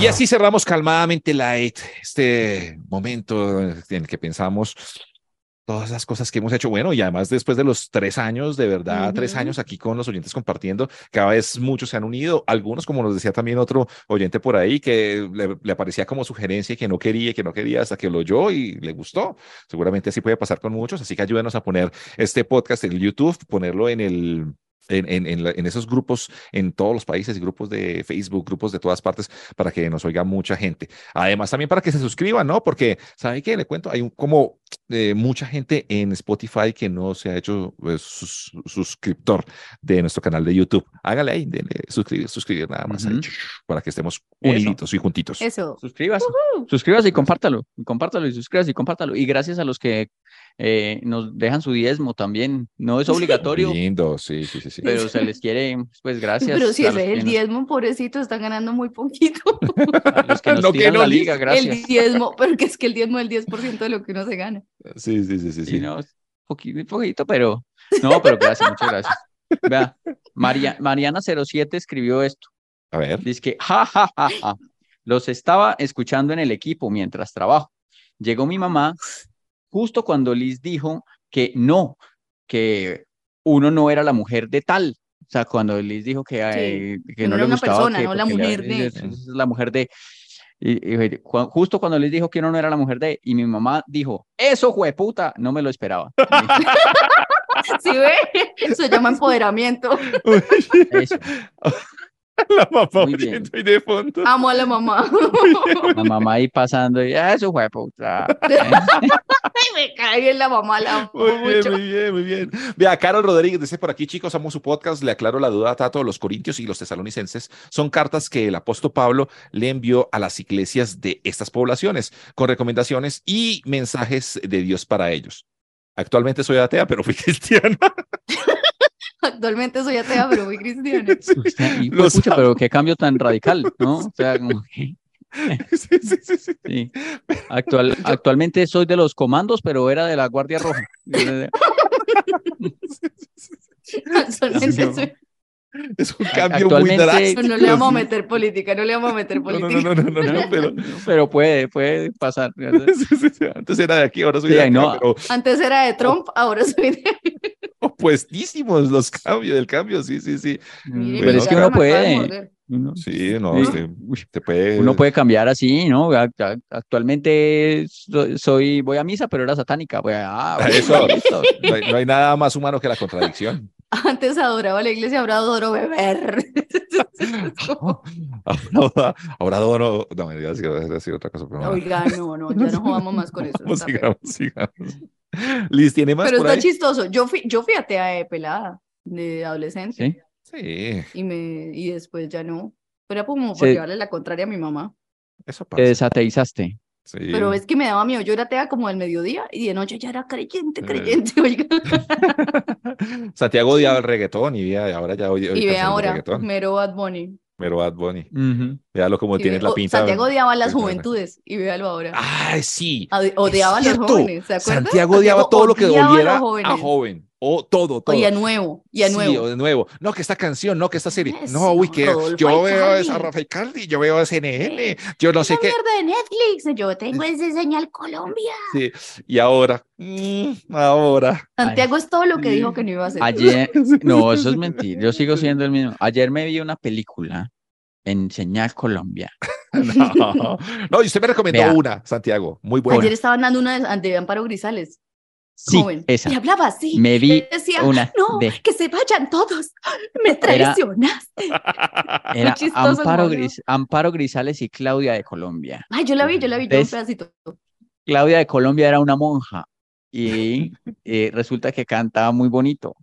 Y
así cerramos calmadamente light este momento en el que pensamos todas las cosas que hemos hecho. Bueno, y además después de los tres años, de verdad, tres años aquí con los oyentes compartiendo, cada vez muchos se han unido. Algunos, como nos decía también otro oyente por ahí, que le, le aparecía como sugerencia y que no quería, que no quería hasta que lo oyó y le gustó. Seguramente así puede pasar con muchos. Así que ayúdenos a poner este podcast en YouTube, ponerlo en el en, en, en, la- en esos grupos en todos los países, grupos de Facebook, grupos de todas partes, para que nos oiga mucha gente. Además, también para que se suscriban, ¿no? Porque, ¿sabe qué? Le cuento, hay un- como eh, mucha gente en Spotify que no se ha hecho eh, sus- suscriptor de nuestro canal de YouTube. Hágale ahí, denle suscribir, suscribir nada más, ahí, para que estemos uniditos y juntitos.
Eso.
Suscríbase, suscríbase y compártalo, y compártalo y suscríbase y compártalo. Y gracias a los que eh, nos dejan su diezmo también. No es obligatorio,
Lindo, sí, sí, sí. sí.
pero se les quiere, pues gracias.
Pero si es
que
el
nos-
diezmo, pobrecito, está ganando muy poquito.
a los que nos
No, que
tiran
no,
la liga, gracias.
El diezmo, pero que es que el diezmo es el 10% de lo que uno se gana.
Sí, sí, sí, sí.
Sí,
sí.
no, poquito, poquito, pero no, pero gracias, muchas gracias. Vea, María, Mariana07 escribió esto.
A ver.
Dice que, ja, ja, ja, ja. Los estaba escuchando en el equipo mientras trabajo. Llegó mi mamá justo cuando Liz dijo que no, que uno no era la mujer de tal. O sea, cuando Liz dijo que, eh, que
no
no le gustaba
persona,
que
no la mujer de.
es- es la mujer de. Y, y cu- justo cuando Liz dijo que uno no era la mujer de, y mi mamá dijo, eso jueputa, no me lo esperaba.
¿Sí ve? Eso se llama empoderamiento.
Eso.
La mamá
Muy bien.
oyendo ahí de fondo.
Amo a la mamá.
La mamá ahí pasando y "Ah, eso fue puta.
Me cae bien la mamá, la
Muy bien,
mucho.
muy bien, muy bien. Vea, Carol Rodríguez dice por aquí, chicos, amo su podcast. Le aclaro la duda a Tato. Los corintios y los tesalonicenses son cartas que el apóstol Pablo le envió a las iglesias de estas poblaciones con recomendaciones y mensajes de Dios para ellos. Actualmente soy atea, pero fui cristiana.
Actualmente soy atea, pero muy cristiana.
Y, pues, pucha, pero qué cambio tan radical, ¿no? O sea, como que,
Sí, sí, sí, sí.
sí. Actual, actualmente soy de los comandos, pero era de la Guardia Roja.
Actualmente soy-
Es un cambio muy drástico.
No, no le vamos a meter política, no le vamos a meter
No, no,
política.
no, no, no, no, no, pero
Pero puede, puede pasar.
sí, sí, sí. antes era de aquí, ahora soy
Sí,
de
Antes era de Trump, ahora soy de...
opuestísimos los cambios, del cambio, sí, sí, sí.
Mire,
Pero es que uno puede.
Sí, no,
Sí.
este, uy, te puede.
uno puede cambiar así, ¿no? Ac- ac- Actualmente so- soy, voy a misa, pero era satánica. Voy a, ah,
Eso.
listo.
No hay, no hay nada más humano que la contradicción.
Antes adoraba la iglesia, ahora adoro beber.
ahora, ahora adoro. No, me digas decir otra cosa. Pero.
Oiga, no, no, ya no jugamos más con eso.
Vamos, sigamos, sigamos. Liz, ¿tiene más
Pero
por
está
ahí?
chistoso. Yo fui, yo fui atea de pelada, de adolescente,
Sí.
Sí,
y me, y después ya no. Pero era como por
Sí.
llevarle la contraria a mi mamá.
eso
Te
pasa.
desateizaste.
Sí.
Pero es que me daba miedo. Yo era atea como del mediodía y de noche ya era creyente,
Eh.
creyente, oiga.
Santiago odiaba el reggaetón y vea, ahora ya oye,
Y ve ahora, mero Bad Bunny.
Pero Bad Bunny.
Ujú.
Véalo como tiene la pinta.
Santiago odiaba a las juventudes y véalo ahora.
¡Ay, sí!
Odiaba a los jóvenes.
Santiago odiaba todo lo que
odiaba a
joven. O todo, todo.
Y a nuevo, y a
Sí,
nuevo.
o de nuevo. No, que esta canción, no, que esta serie.
Eso,
no, uy, que
Rodolfo
yo veo
Aicardi.
esa Rafa Caldi, yo veo CNN, yo no sé qué.
mierda de Netflix, yo tengo ese señal Colombia.
Sí. Y ahora, mm, ahora.
Santiago es todo lo que
sí.
dijo que no iba a hacer.
Ayer, no, eso es mentira. Yo sigo siendo el mismo. Ayer me vi una película en Señal Colombia.
No, no, y usted me recomendó
Vea.
una, Santiago, muy buena.
Ayer estaban dando una de, de Amparo Grisales,
Sí,
joven.
esa.
Y hablaba así.
Me vi
Decía,
una
no,
de-
que se vayan todos. Me traicionaste.
Era Amparo,
mono.
Gris- Amparo Grisales y Claudia de Colombia.
Ay, yo la vi, yo la vi, yo un pedacito.
Claudia de Colombia era una monja y eh, resulta que cantaba muy bonito.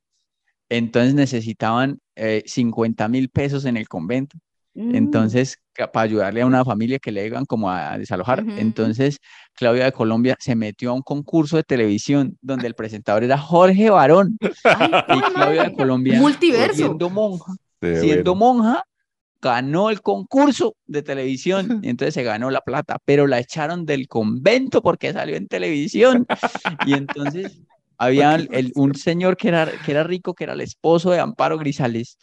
Entonces necesitaban eh, 50 mil pesos en el convento.
Mm.
Entonces, para ayudarle a una familia que le iban como a desalojar. Entonces, Claudia de Colombia se metió a un concurso de televisión donde el presentador era Jorge Barón.
Ay,
Y Claudia de Colombia,
Multiverso.
siendo monja,
Sí,
siendo
bueno.
monja, ganó el concurso de televisión y entonces se ganó la plata, pero la echaron del convento porque salió en televisión. Y entonces había
¿Por qué
el- un señor que era, que era rico, que era el esposo de Amparo Grisales.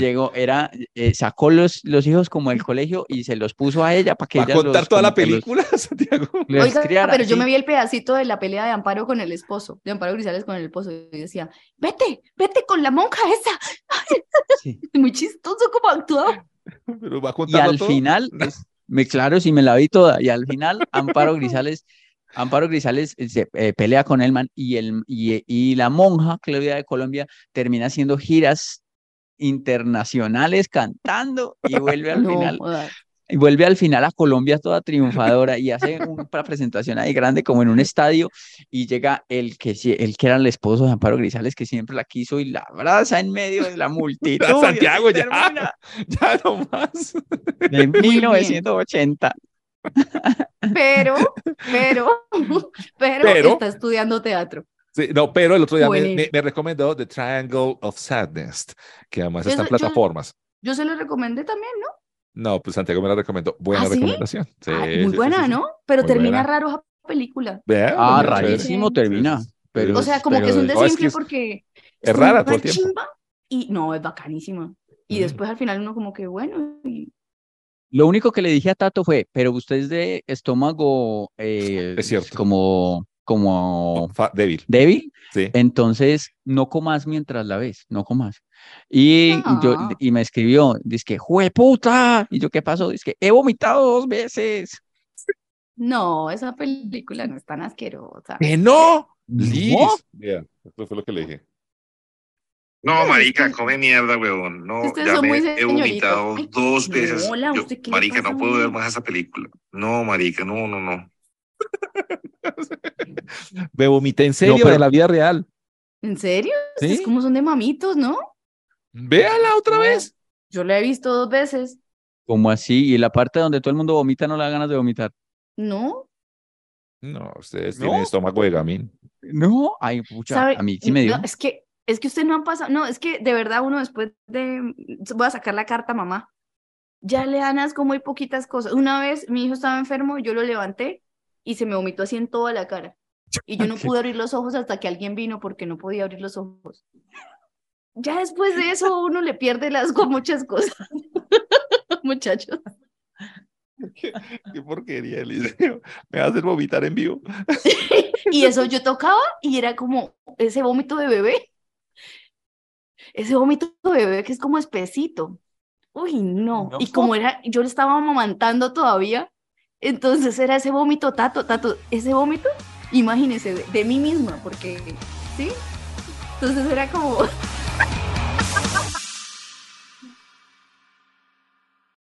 Llegó, era, eh, sacó los, los hijos como del colegio y se los puso a ella para que
¿Va a
ella
contar
los,
toda la
que los-
película, Santiago?
Oiga,
criara,
pero yo
sí.
me vi el pedacito de la pelea de Amparo con el esposo, de Amparo Grisales con el esposo, y decía, vete, vete con la monja esa.
Sí.
Muy chistoso como actuaba.
Pero va a
Y al
todo.
final, es- me claro, sí me la vi toda. Y al final, Amparo Grisales, Amparo Grisales eh, se eh, pelea con el man y, el, y, y la monja Claudia de Colombia termina haciendo giras internacionales cantando y vuelve al
No,
final y vuelve al final a Colombia toda triunfadora y hace una presentación ahí grande como en un estadio y llega el que el que era el esposo de Amparo Grisales que siempre la quiso y la abraza en medio de la multitud.
Santiago, ya. Ya no más.
de
bien.
1980.
Pero, pero, pero,
Pero-
está estudiando teatro.
Sí, no, pero el otro día me, me- me recomendó The Triangle of Sadness, que además está en
yo-
plataformas.
Yo se lo recomendé también, ¿no?
No, pues Santiago me la recomendó. Buena
¿Ah,
recomendación. Sí,
Ay,
sí,
muy
sí,
buena,
sí, sí.
¿no? Pero
Muy
termina
buena.
raro esa película.
Ah, rarísimo
Sí,
termina. Pero,
O sea, como que es un
pero
No, es que
desinfle
es-
porque
Es rara todo el tiempo.
chimba y no, es bacanísima. Y
Mm.
después al final uno como que, bueno, y-
Lo único que le dije a Tato fue, pero usted es de estómago eh,
Es cierto.
como, como
Fa- débil.
débil,
Sí.
entonces no comas mientras la ves, no comas. Y yo
Ah.
y me escribió, dice que puta! Y yo, ¿qué pasó? Dice que he vomitado dos veces.
no, esa película no es tan asquerosa.
¡Que no!
¿No?
Liz. Vea, eso fue lo que le dije.
No,
marica, come mierda, huevón. No,
Ustedes
ya
son muy
me he vomitado dos veces.
hola,
Yo-
¿usted qué le
marica,
pasa,
no puedo ver más esa película. No, marica, no, no, no.
Me vomité en serio
pero-
de la vida real.
¿En serio?
¿Sí?
Es como son de mamitos, ¿no?
Véala otra
No.
vez.
Yo la he visto dos veces.
¿Cómo así? Y la parte donde todo el mundo vomita no le da ganas de vomitar.
¿No?
No, ustedes
¿No?
tienen estómago de gamín.
No, ay, pucha,
¿Sabe?
a mí sí me dio.
No, es que, es que usted no han pasado, no, es que de verdad uno después de, voy a sacar la carta mamá, ya le dan asco muy poquitas cosas. Una vez mi hijo estaba enfermo, yo lo levanté y se me vomitó así en toda la cara. Y yo no pude abrir los ojos hasta que alguien vino porque no podía abrir los ojos. Ya después de eso uno le pierde el asco a muchas cosas. Muchachos.
Qué porquería, Eliseo. Me va a hacer vomitar en vivo.
Y eso yo tocaba y era como ese vómito de bebé. Ese vómito de bebé que es como espesito. Uy, no.
No.
Y como era, yo le estaba amamantando todavía, entonces era ese vómito, tato, tato, ese vómito, imagínese, de, de mí misma, porque, ¿sí? Entonces era como,